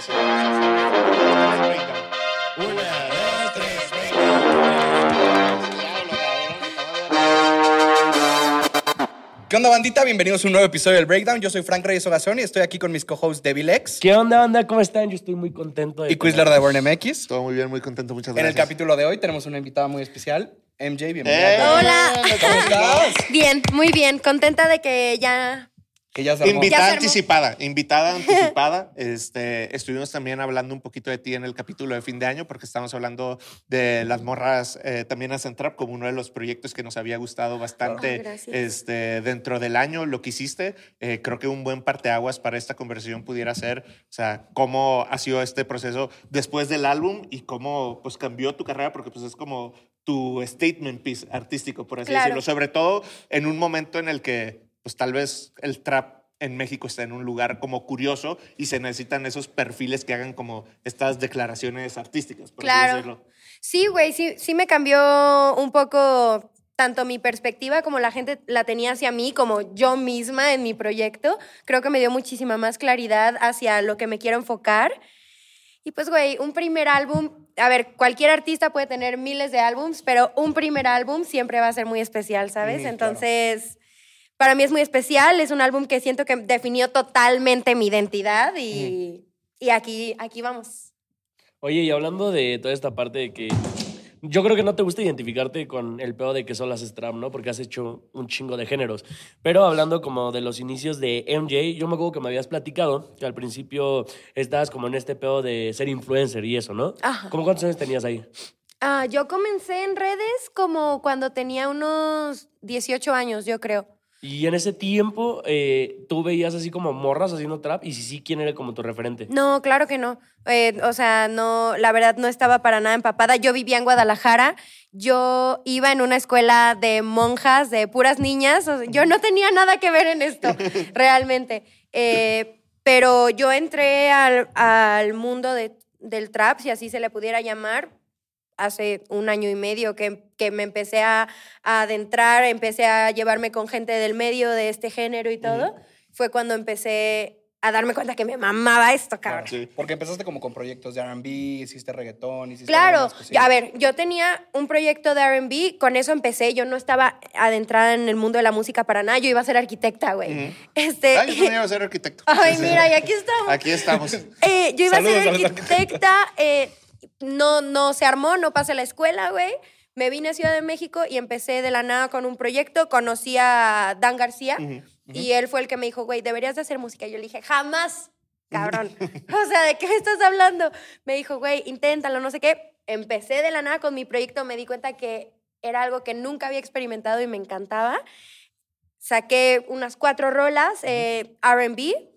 sí. Breakdown. Una, dos, tres, ¿Qué onda, bandita? Bienvenidos a un nuevo episodio del Breakdown. Yo soy Frank Reyes Ogazón y estoy aquí con mis co-hosts Devil X ¿Qué onda, banda? ¿Cómo están? Yo estoy muy contento de y Quizler de Born MX. Todo muy bien, muy contento, muchas En el gracias. capítulo de hoy tenemos una invitada muy especial, MJ. Bienvenida. ¡Eh! Hola. ¿Cómo estás? Bien, muy bien. Contenta de que ya. Que ya se armó. Ya Invitada se armó. anticipada, invitada anticipada. Este, estuvimos también hablando un poquito de ti en el capítulo de fin de año porque estamos hablando de las morras eh, también a Centrap como uno de los proyectos que nos había gustado bastante gracias. este, dentro del año, lo que hiciste. Eh, creo que un buen parteaguas para esta conversación pudiera ser, o sea, cómo ha sido este proceso después del álbum y cómo pues cambió tu carrera porque pues es como tu statement piece artístico, por así Claro. decirlo. Sobre todo en un momento en el que pues tal vez el trap en México está en un lugar como curioso y se necesitan esos perfiles que hagan como estas declaraciones artísticas, por Claro. decirlo. Sí, güey, sí, sí me cambió un poco tanto mi perspectiva como la gente la tenía hacia mí, como yo misma en mi proyecto. Creo que me dio muchísima más claridad hacia lo que me quiero enfocar. Y pues, güey, un primer álbum, a ver, cualquier artista puede tener miles de álbums, pero un primer álbum siempre va a ser muy especial, ¿sabes? Mm, claro. Para mí es muy especial, es un álbum que siento que definió totalmente mi identidad y, y aquí, aquí vamos. Oye, y hablando de toda esta parte de que. Yo creo que no te gusta identificarte con el peor de que son las Strap, ¿no? Porque has hecho un chingo de géneros. Pero hablando como de los inicios de MJ, yo me acuerdo que me habías platicado que al principio estabas como en este pedo de ser influencer y eso, ¿no? Ajá. ¿Cómo cuántos años tenías ahí? Ah, yo comencé en redes como cuando tenía unos 18 años, yo creo. Y en ese tiempo, eh, tú veías así como morras haciendo trap, y si sí, ¿quién era como tu referente? No, claro que no. Eh, o sea, no, la verdad no estaba para nada empapada. Yo vivía en Guadalajara. Yo iba en una escuela de monjas, de puras niñas. o sea, yo no tenía nada que ver en esto, realmente. Eh, pero yo entré al, al mundo de- del trap, si así se le pudiera llamar, hace un año y medio que, que me empecé a, a adentrar, empecé a llevarme con gente del medio de este género y todo. Fue cuando empecé a darme cuenta que me mamaba esto, cabrón. Sí. Porque empezaste como con proyectos de R&B, hiciste reggaetón, hiciste Claro, a ver, yo tenía un proyecto de RB, con eso empecé, yo no estaba adentrada en el mundo de la música para nada, yo iba a ser arquitecta, güey. este, Ay, yo también iba a ser arquitecto. Ay, Sí, sí. mira, y aquí estamos. Aquí estamos. Eh, yo iba Saludos a ser arquitecta, eh, no, no se armó, no pasé la escuela, güey. Me vine a Ciudad de México y empecé de la nada con un proyecto. Conocí a Dan García y él fue el que me dijo, güey, deberías de hacer música. Yo le dije, jamás, cabrón. o sea, ¿de qué me estás hablando? Me dijo, güey, inténtalo, no sé qué. Empecé de la nada con mi proyecto, me di cuenta que era algo que nunca había experimentado y me encantaba. Saqué unas cuatro rolas, eh, RB,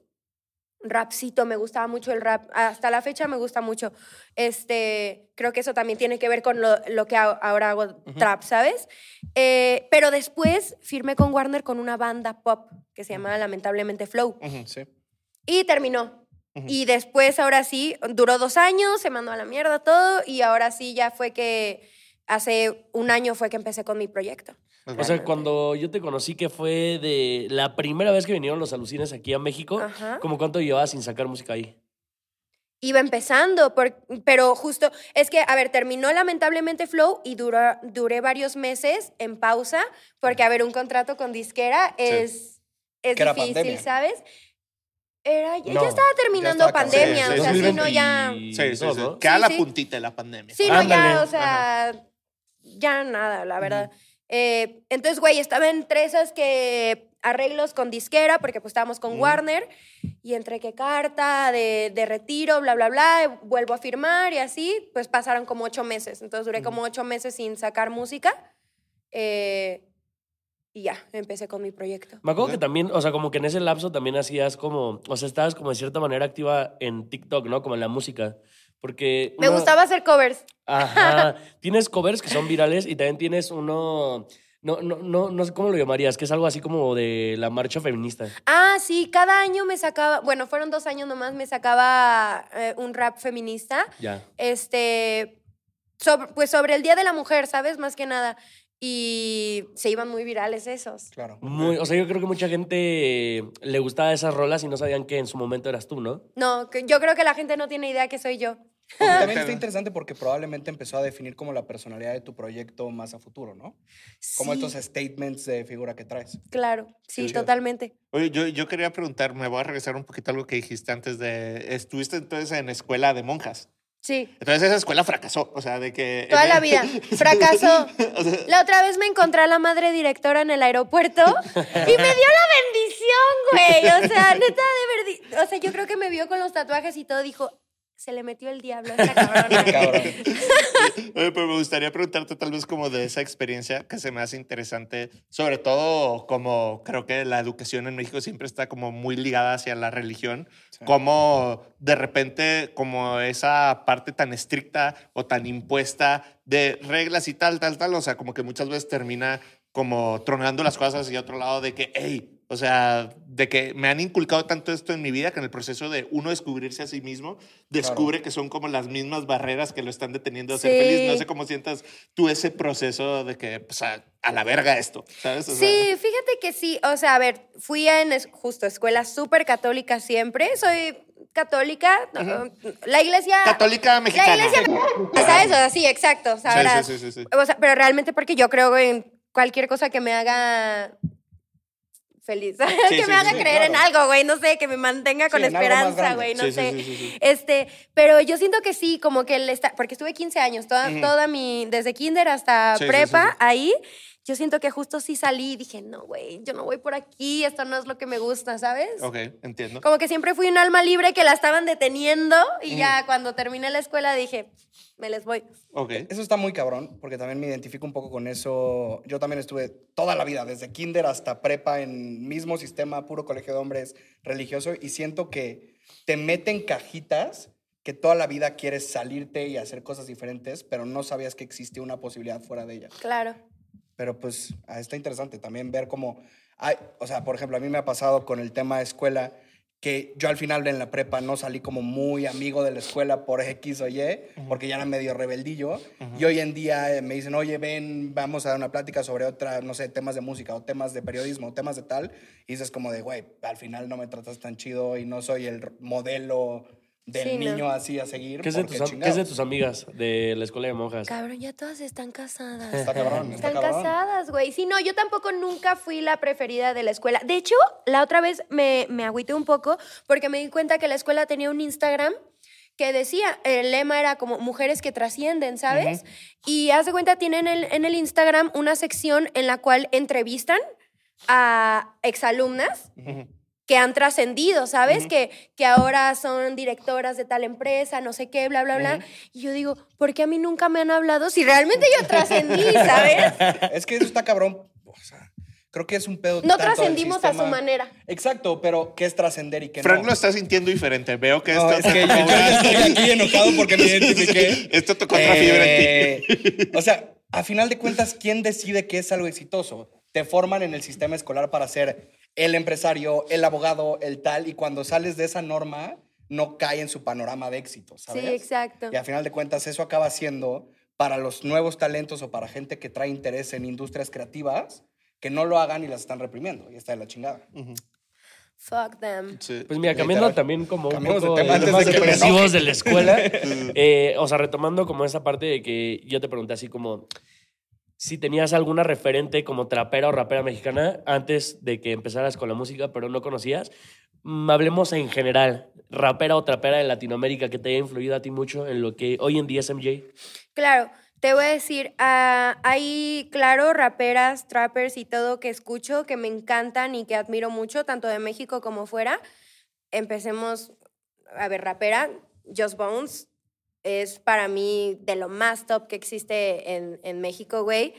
rapcito, me gustaba mucho el rap. Hasta la fecha me gusta mucho. Este, creo que eso también tiene que ver con lo, lo que ahora hago trap, ¿sabes? Eh, pero después firmé con Warner con una banda pop que se llamaba Lamentablemente Flow. Sí. Y terminó. Y después, ahora sí, duró dos años, se mandó a la mierda todo y ahora sí ya fue que hace un año fue que empecé con mi proyecto. O sea, cuando yo te conocí, que fue de la primera vez que vinieron los alucines aquí a México, Ajá. ¿cómo cuánto llevabas sin sacar música ahí? Iba empezando, por- pero justo, es que, a ver, terminó lamentablemente Flow y duró, duré varios meses en pausa, porque, a ver, un contrato con disquera es, es Que difícil. ¿sabes? Era, ya, No, ya estaba terminando ya estaba pandemia, o sea, si no ya... Sí, sí, sí. Queda Sí, la sí. puntita de la pandemia. Sí, no, ya, o sea, ya nada, la verdad. Eh, entonces, güey, estaba entre esas que arreglos con disquera, porque pues estábamos con Warner, y entre que carta de, de retiro, bla, bla, bla, vuelvo a firmar y así, pues pasaron como ocho meses. Entonces duré como ocho meses sin sacar música. eh, y ya, empecé con mi proyecto. Me acuerdo que también, o sea, como que en ese lapso también hacías como, o sea, estabas como de cierta manera activa en TikTok, ¿no? Como en la música. Porque... Me uno- gustaba hacer covers. Ajá. tienes covers que son virales y también tienes uno... No, no, no, no sé cómo lo llamarías, que es algo así como de la marcha feminista. Ah, sí, cada año me sacaba, bueno, fueron dos años nomás, me sacaba eh, un rap feminista. Ya. este, sobre, pues sobre el Día de la Mujer, ¿sabes? Más que nada. y se iban muy virales esos. Claro. Muy, o sea, yo creo que mucha gente le gustaba esas rolas y no sabían que en su momento eras tú, ¿no? No, que yo creo que la gente no tiene idea que soy yo. También está interesante porque probablemente empezó a definir como la personalidad de tu proyecto más a futuro, ¿no? Como Sí, estos statements de figura que traes. Claro, sí, totalmente. Oye, yo, yo quería preguntar, me voy a regresar un poquito a algo que dijiste antes de, estuviste entonces en escuela de monjas. Sí, Entonces esa escuela fracasó, o sea, de que... toda la vida. Fracasó. O sea, La otra vez me encontré a la madre directora en el aeropuerto y me dio la bendición, güey. O sea, neta, de verdad. O sea, yo creo que me vio con los tatuajes y todo. Dijo, se le metió el diablo a esta cabrona. Cabrón. Oye, pero me gustaría preguntarte tal vez como de esa experiencia que se me hace interesante, sobre todo como creo que la educación en México siempre está como muy ligada hacia la religión, como de repente como esa parte tan estricta o tan impuesta de reglas y tal, tal, tal, o sea, como que muchas veces termina como tronando las cosas y otro lado de que, hey, o sea, de que me han inculcado tanto esto en mi vida que en el proceso de uno descubrirse a sí mismo, descubre que son como las mismas barreras que lo están deteniendo de ser Sí. feliz. No sé cómo sientas tú ese proceso de que, pues, a, a la verga esto, ¿sabes? O sea, Sí, fíjate que sí. O sea, a ver, fui a en es- justo escuela súper católica siempre. Soy católica. La iglesia. Católica mexicana. La iglesia. ¿Sabes? O sea, sí, exacto. Sí, sí, sí. O sea, pero realmente porque yo creo en cualquier cosa que me haga feliz. que sí, me haga sí, creer en algo, güey. No sé, que me mantenga con esperanza, güey. No sé. Este, pero yo siento que sí, como que el estar, porque estuve 15 años, toda, toda mi, desde kinder hasta prepa, ahí, yo siento que justo sí salí y dije, no, güey, yo no voy por aquí, esto no es lo que me gusta, ¿sabes? Ok, entiendo. Como que siempre fui un alma libre que la estaban deteniendo y ya cuando terminé la escuela dije, me les voy. Ok. Eso está muy cabrón, porque también me identifico un poco con eso. Yo también estuve toda la vida, desde kinder hasta prepa, en mismo sistema, puro colegio de hombres religioso, y siento que te meten cajitas que toda la vida quieres salirte y hacer cosas diferentes, pero no sabías que existía una posibilidad fuera de ella. Claro. Pero pues ah, está interesante también ver cómo, hay, o sea, por ejemplo, a mí me ha pasado con el tema de escuela que yo al final en la prepa no salí como muy amigo de la escuela por X o Y, porque ya era medio rebeldillo. Y hoy en día eh, me dicen, oye, ven, vamos a dar una plática sobre otra, no sé, temas de música o temas de periodismo o temas de tal. Y dices como de, güey, al final no me tratas tan chido y no soy el modelo del Sí, no. niño así a seguir. ¿Qué es, de tus, am- ¿Qué es de tus amigas de la escuela de monjas? Cabrón, ya todas están casadas. Está cabrón, está Están cabrón. casadas, güey. Sí, no, yo tampoco nunca fui la preferida de la escuela. De hecho, la otra vez me, me agüité un poco porque me di cuenta que la escuela tenía un Instagram que decía, el lema era como mujeres que trascienden, ¿sabes? Y haz de cuenta, tienen en el, en el Instagram una sección en la cual entrevistan a exalumnas que han trascendido, ¿sabes? que, que ahora son directoras de tal empresa, no sé qué, bla, bla, bla. Y yo digo, ¿por qué a mí nunca me han hablado si realmente yo trascendí, ¿sabes? Es que eso está cabrón. O sea, creo que es un pedo. No trascendimos a su manera. Exacto, pero ¿qué es trascender y qué Frank no? lo está sintiendo diferente. Veo que No, esto es que yo, yo estoy aquí enojado porque me identifiqué. Esto tocó otra fibra en ti. Eh, O sea, a final de cuentas, ¿quién decide qué es algo exitoso? Te forman en el sistema escolar para ser el empresario, el abogado, el tal, y cuando sales de esa norma, no cae en su panorama de éxito, ¿sabes? Sí, exacto. Y a final de cuentas, eso acaba siendo para los nuevos talentos o para gente que trae interés en industrias creativas, que no lo hagan y las están reprimiendo. Y está de la chingada. Fuck them. Sí. Pues mira, cambiando Literal. también como un de poco de de que me depresivos de la escuela. eh, o sea, retomando como esa parte de que yo te pregunté así como si tenías alguna referente como trapera o rapera mexicana antes de que empezaras con la música, pero no conocías. Mm, hablemos en general, rapera o trapera de Latinoamérica que te haya influido a ti mucho en lo que hoy en día es MJ. Claro, te voy a decir, ah, hay, claro, raperas, trappers y todo que escucho, que me encantan y que admiro mucho, tanto de México como fuera. Empecemos, a ver, rapera, Just Bones, es para mí de lo más top que existe en, en México, güey.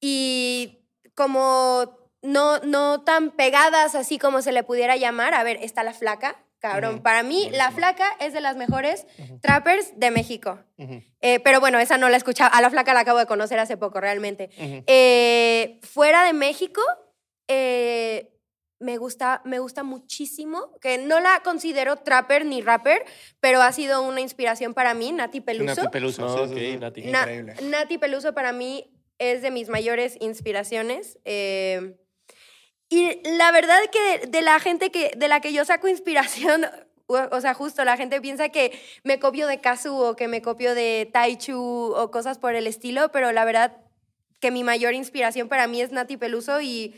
Y como no, no tan pegadas así como se le pudiera llamar, a ver, está la flaca, cabrón. Para mí, la flaca es de las mejores trappers de México. Eh, pero bueno, esa no la escuchaba. A la flaca la acabo de conocer hace poco, realmente. Eh, fuera de México, eh, me, gusta, me gusta muchísimo, que no la considero trapper ni rapper, pero ha sido una inspiración para mí, Nati Peluso. Nati Peluso. Nati. Na- Increíble. Nati Peluso para mí es de mis mayores inspiraciones. eh, y la verdad que de, de la gente que, de la que yo saco inspiración, o, o sea, justo la gente piensa que me copio de Kazu o que me copio de Taichu o cosas por el estilo, pero la verdad que mi mayor inspiración para mí es Nati Peluso y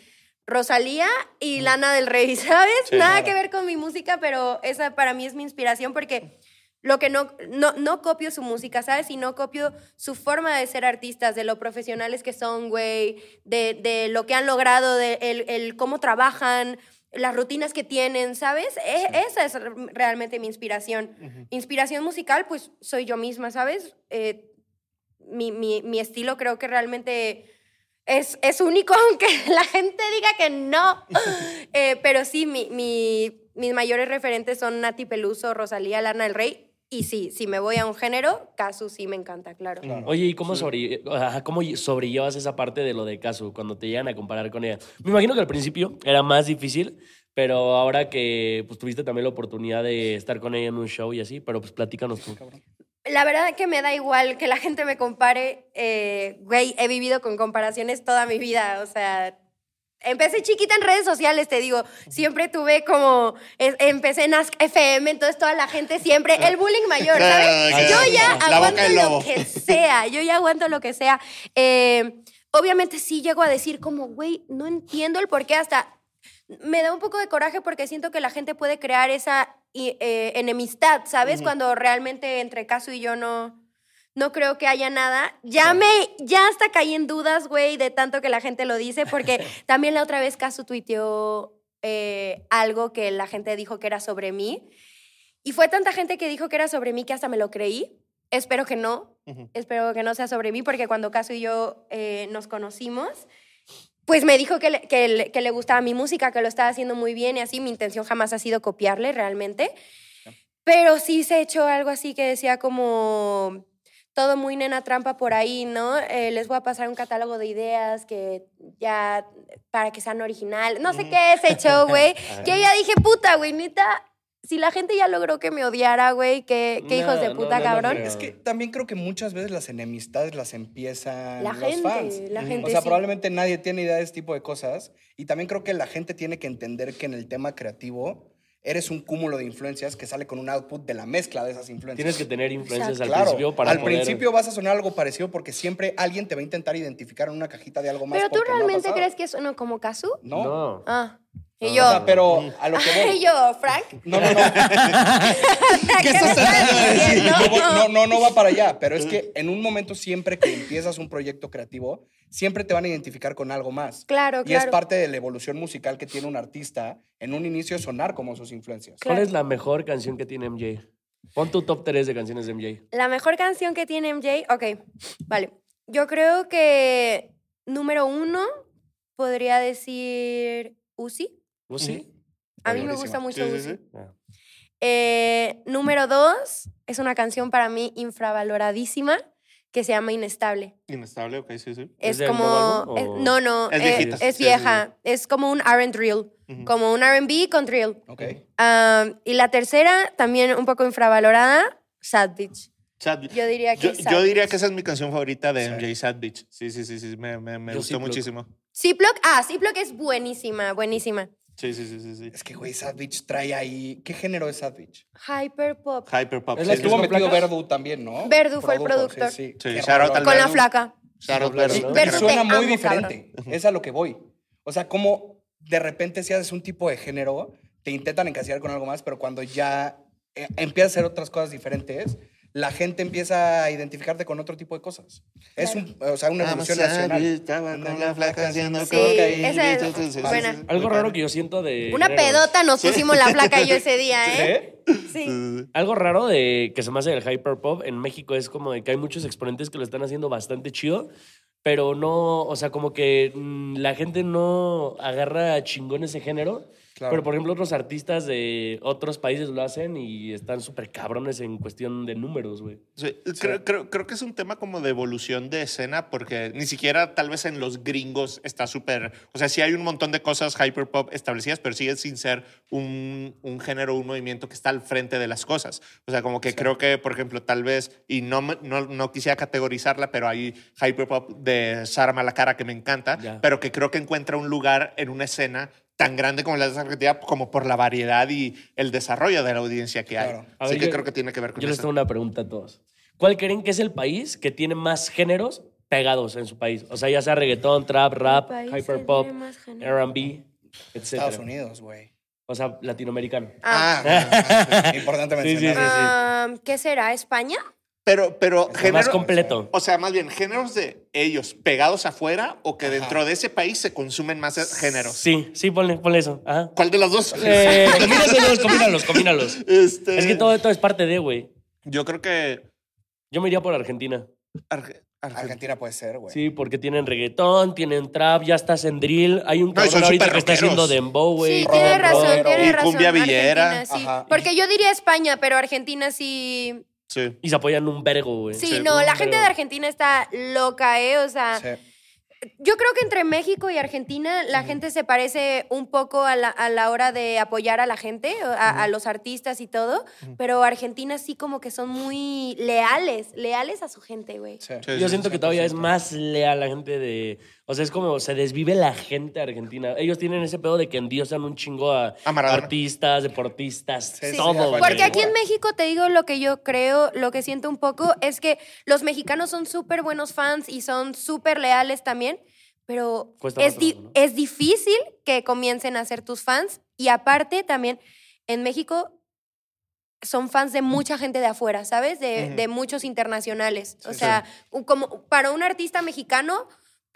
Rosalía y Lana del Rey, ¿sabes? Sí, Nada claro. que ver con mi música, pero esa para mí es mi inspiración porque lo que no, no, no copio su música, ¿sabes? Y no copio su forma de ser artistas, de lo profesionales que son, güey, de, de lo que han logrado, de el, el cómo trabajan, las rutinas que tienen, ¿sabes? E- Esa es re- realmente mi inspiración. Inspiración musical, pues soy yo misma, ¿sabes? Eh, mi, mi, mi estilo creo que realmente es, es único, aunque la gente diga que no. Eh, pero sí, mi, mi- mis mayores referentes son Nati Peluso, Rosalía, Lana del Rey. Y sí, si me voy a un género, Casu sí me encanta, claro. Claro. Oye, ¿y cómo, sobre, ajá, cómo sobrellevas esa parte de lo de Casu cuando te llegan a comparar con ella? Me imagino que al principio era más difícil, pero ahora que pues, tuviste también la oportunidad de estar con ella en un show y así, pero pues platícanos tú. La verdad que me da igual que la gente me compare. eh, güey, he vivido con comparaciones toda mi vida. O sea, empecé chiquita en redes sociales, te digo. Siempre tuve como. es- empecé en Ask FM, entonces toda la gente siempre. El bullying mayor, ¿sabes? Ah, Yo ya aguanto lo que sea. Yo ya aguanto lo que sea. Eh, obviamente sí llego a decir, como, güey, no entiendo el por qué hasta me da un poco de coraje porque siento que la gente puede crear esa eh, enemistad, ¿sabes? Cuando realmente entre Casu y yo no, no creo que haya nada. Ya me, ya hasta caí en dudas, güey, de tanto que la gente lo dice, porque también la otra vez Casu tuiteó eh, algo que la gente dijo que era sobre mí. Y fue tanta gente que dijo que era sobre mí que hasta me lo creí. Espero que no. Espero que no sea sobre mí, porque cuando Casu y yo eh, nos conocimos, pues me dijo que le, que, le, que le gustaba mi música, que lo estaba haciendo muy bien y así. Mi intención jamás ha sido copiarle realmente. Pero sí se echó algo así que decía como todo muy nena trampa por ahí, ¿no? Eh, les voy a pasar un catálogo de ideas que ya para que sean original. No sé qué se echó, güey. que yo ya dije, puta, güey, neta. Si la gente ya logró que me odiara, güey, qué, qué hijos de No, no, puta, no, no cabrón. Es que también creo que muchas veces las enemistades las empiezan La los gente, fans. la gente, O sea, sí. probablemente nadie tiene idea de este tipo de cosas. Y también creo que la gente tiene que entender que en el tema creativo eres un cúmulo de influencias que sale con un output de la mezcla de esas influencias. Tienes que tener influencias al Claro, principio para al poder... principio vas a sonar algo parecido porque siempre alguien te va a intentar identificar en una cajita de algo más. Pero tú no realmente pasado. crees que es uno como Casu? No. No. Ah. Y O yo. sea, pero a lo que y yo, Frank. No, no, no. ¿Qué estás? No, no, va para allá, pero es que en un momento siempre que empiezas un proyecto creativo, siempre te van a identificar con algo más. Claro, Y es claro. parte de la evolución musical que tiene un artista en un inicio de sonar como sus influencias. ¿Cuál es la mejor canción que tiene MJ? Pon tu top 3 de canciones de MJ. La mejor canción que tiene MJ, ok, vale. Yo creo que número uno podría decir Uzi. ¿Vos sí? A mí me gusta mucho Sí, sí, Uzi. sí. Ah. Eh, número dos es una canción para mí infravaloradísima que se llama Inestable. Inestable, ok, sí, sí. ¿Es como... es- no, no, Es eh, viejita, es vieja. Es como un R&B drill. Ujú. Como un R&B con drill. Ok. Um, y la tercera, también un poco infravalorada, Sad Bitch. Sad- Yo diría que yo, Sad yo diría que esa es mi canción favorita de Sí. MJ Sad Bitch. Sí, sí, sí, sí. Me, me, me gustó Ziploc. muchísimo. Ziploc, ah, Ziploc es buenísima, buenísima. Sí, sí, sí, sí. sí. Es que, güey, Sad Bitch trae ahí. ¿Qué género es Sad Bitch? Hyper Pop. Hyper Pop. Es sí, la sí, Estuvo sí. metido? Verdu también, ¿no? Verdu fue el productor. Sí, Sí, al Con la flaca. Shout out, Verdu, Verdu. suena muy amo, diferente. Es a lo que voy. O sea, como de repente si haces un tipo de género, te intentan encasillar con algo más, pero cuando ya eh, empiezas a hacer otras cosas diferentes, la gente empieza a identificarte con otro tipo de cosas. Es un, o sea, una evolución nacional. ver, Estaba con la flaca haciendo Sí, cocaína. esa es Sí, sí, sí, buena. sí, sí. Algo raro que yo siento de... Una pedota nos pusimos la flaca y yo ese día, ¿eh? Algo raro de que se me hace del hyperpop en México es como de que hay muchos exponentes que lo están haciendo bastante chido, pero no, o sea, como que mm, la gente no agarra chingón ese género Claro. Pero, por ejemplo, otros artistas de otros países lo hacen y están súper cabrones en cuestión de números, güey. Sí, Creo, creo, creo que es un tema como de evolución de escena porque ni siquiera tal vez en los gringos está súper... O sea, sí hay un montón de cosas hyperpop establecidas, pero sigue sin ser un, un género, un movimiento que está al frente de las cosas. O sea, como que creo que, por ejemplo, tal vez, y no, no, no quisiera categorizarla, pero hay hyperpop de Sara Malacara que me encanta, Ya. pero que creo que encuentra un lugar en una escena tan grande como la de Argentina, como por la variedad y el desarrollo de la audiencia que hay. Claro. Así ver, que yo- creo que tiene que ver con Yo les eso. tengo una pregunta a todos. ¿Cuál creen que es el país que tiene más géneros pegados en su país? O sea, ya sea reggaetón, trap, rap, hyperpop. R&B, Estados etc. Unidos, güey. O sea, latinoamericano. Ah, Ah, importante Sí, sí, mencionar. sí. Ah, ¿Qué será? ¿España? Pero, pero Más género- completo. O sea, más bien, géneros de ellos pegados afuera o que dentro de ese país se consumen más géneros. Sí, sí, ponle, ponle eso. Ajá. ¿Cuál de las dos? Eh, combínalos, combínalos, combínalos. Este, Es que todo, todo es parte de, güey. Yo creo que Yo me iría por Argentina. Arge- Arge- Argentina puede ser, güey. Sí, porque tienen reggaetón, tienen trap, ya estás en drill. Hay un No, cabrón ahorita súper que está haciendo dembow, güey. Sí, tiene razón, tiene y razón. cumbia villera. Argentina, sí. Ajá. Porque yo diría España, pero Argentina sí. Sí. Y se apoyan un vergo, güey. Sí, Sí, no, la gente vergo. de Argentina está loca, ¿eh? O sea, Sí. yo creo que entre México y Argentina la gente se parece un poco a la, a la hora de apoyar a la gente, a, a los artistas y todo, pero Argentina sí como que son muy leales, leales a su gente, güey. Sí. Sí, Yo sí, siento sí. que todavía es más leal la gente de. O sea, es como se desvive la gente argentina. Ellos tienen ese pedo de que endiosan un chingo a, artistas, deportistas, Sí, todo, sí. Porque aquí en. México, te digo lo que yo creo, lo que siento un poco, es que los mexicanos son súper buenos fans y son súper leales también, pero es, más di- trabajo, ¿no? es difícil que comiencen a ser tus fans. Y aparte, también en México son fans de mucha gente de afuera, ¿sabes? De, muchos internacionales. o sea, como para un artista mexicano,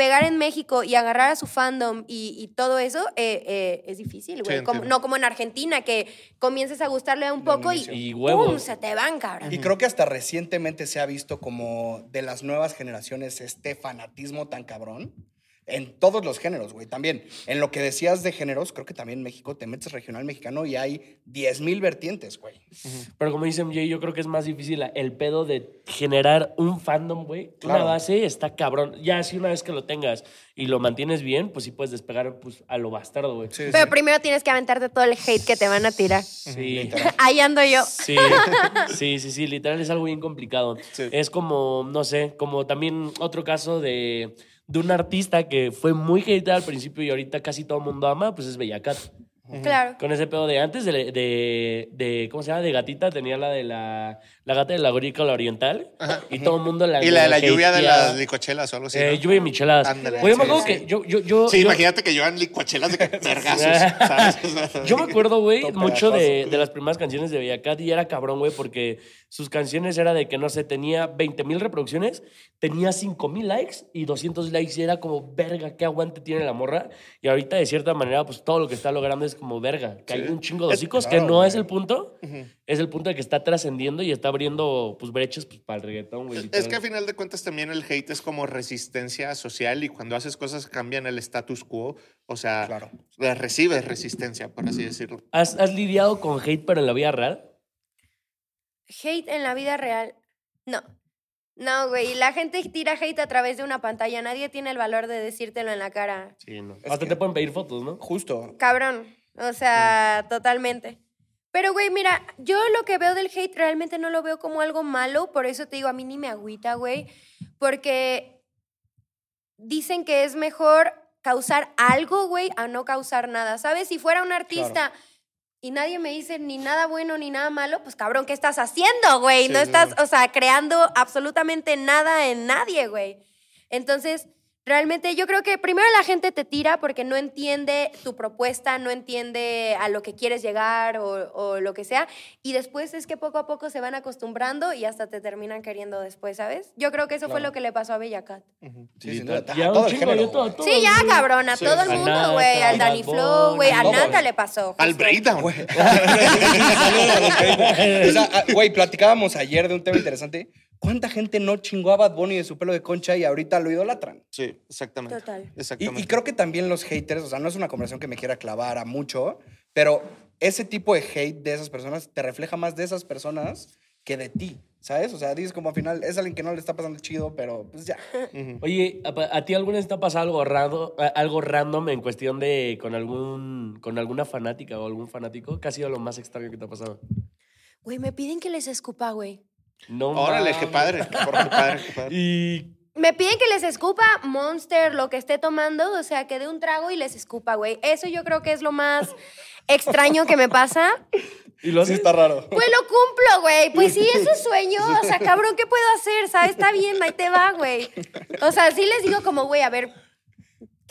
pegar en México y agarrar a su fandom y, y todo eso eh, eh, es difícil, güey. Sí, Como- entiendo. no como en Argentina, que comiences a gustarle un poco y. Y ¡pum! se te van, cabrón. Y creo que hasta recientemente se ha visto como de las nuevas generaciones este fanatismo tan cabrón. En todos los géneros, güey. También, en lo que decías de géneros, creo que también en México te metes regional mexicano y hay 10.000 vertientes, güey. Pero como dice MJ, yo creo que es más difícil el pedo de generar un fandom, güey. Claro. Una base está cabrón. Ya así una vez que lo tengas y lo mantienes bien, pues sí puedes despegar pues, a lo bastardo, güey. Sí, Pero sí. primero tienes que aventarte todo el hate que te van a tirar. Sí. Ahí ando yo. Sí, sí, sí, sí, literal es algo bien complicado. Sí. Es como, no sé, como también otro caso de, de un artista que fue muy hateado al principio y ahorita casi todo el mundo ama, pues es Bellacat. Claro. Con ese pedo de antes de, de, de- ¿cómo se llama? De gatita, tenía la de la, la gata de la la oriental y todo el mundo la Y la de la lluvia de las licuachelas o algo así. Eh, ¿no? lluvia y micheladas. Ándale. Oye, me Sí, acuerdo sí. que yo, yo, yo, Sí, yo- imagínate que llevan licuachelas de vergazos, ¿sabes? Yo me acuerdo, güey, mucho de, de las primeras canciones de Bellacat y era cabrón, güey, porque sus canciones era de que, no sé, tenía 20 mil reproducciones, tenía 5 mil likes y 200 likes y era como, verga, qué aguante tiene la morra. Y ahorita, de cierta manera, pues todo lo que está logrando es como, verga, que hay un chingo de hocicos, claro, que no güey. es el punto, es el punto de que está trascendiendo y está abriendo, pues, brechas pues, para el reggaetón, güey. Es que a final de cuentas también el hate es como resistencia social y cuando haces cosas que cambian el status quo, o sea, Claro. recibes resistencia, por así decirlo. ¿Has, has lidiado con hate, pero en la vida real? Hate en la vida real. No. No, güey. La gente tira hate a través de una pantalla. Nadie tiene el valor de decírtelo en la cara. Sí, no. Es Hasta que- te pueden pedir fotos, ¿no? Justo. Cabrón. O sea, totalmente. Pero, güey, mira, yo lo que veo del hate realmente no lo veo como algo malo. Por eso te digo, a mí ni me agüita, güey. Porque dicen que es mejor causar algo, güey, a no causar nada. ¿Sabes? Si fuera un artista y nadie me dice ni nada bueno ni nada malo, pues cabrón, ¿qué estás haciendo, güey? Sí, no estás, o sea, creando absolutamente nada en nadie, güey. Entonces, realmente yo creo que primero la gente te tira porque no entiende tu propuesta, no entiende a lo que quieres llegar o, o lo que sea. Y después es que poco a poco se van acostumbrando y hasta te terminan queriendo después, ¿sabes? Yo creo que eso fue lo que le pasó a Bella Cat. Sí. A Ya, todo el chingo, género, yo todo- güey. todo Sí, ya, cabrón, a Sí, todo el mundo, güey. Al Danny Flow, güey. A. Nata le pasó. Al breakdown. Güey. o sea, güey, platicábamos ayer de un tema interesante. ¿Cuánta gente no chingó a Bad Bunny de su pelo de concha y ahorita lo idolatran? Sí, exactamente. Total. Y, Exactamente. y creo que también los haters, o sea, no es una conversación que me quiera clavar a mucho, Pero ese tipo de hate de esas personas te refleja más de esas personas que de ti, ¿sabes? O sea, dices como al final es alguien que no le está pasando chido, pero pues ya. Oye, ¿a, a ti alguna vez te ha pasado algo, raro, algo random en cuestión de con algún con alguna fanática o algún fanático? ¿Qué ha sido lo más extraño que te ha pasado? Güey, me piden que les escupa, güey. No Órale, qué padre. Qué padre, qué padre. Y Me piden que les escupa Monster, lo que esté tomando, o sea, que dé un trago y les escupa, güey. Eso yo creo que es lo más extraño que me pasa. ¿Y lo Sí haces? está raro. Pues lo cumplo, güey. Pues sí, es su sueño. O sea, cabrón, ¿qué puedo hacer? ¿Sabes? Está bien, ahí te va, güey. O sea, sí les digo como, güey, a ver,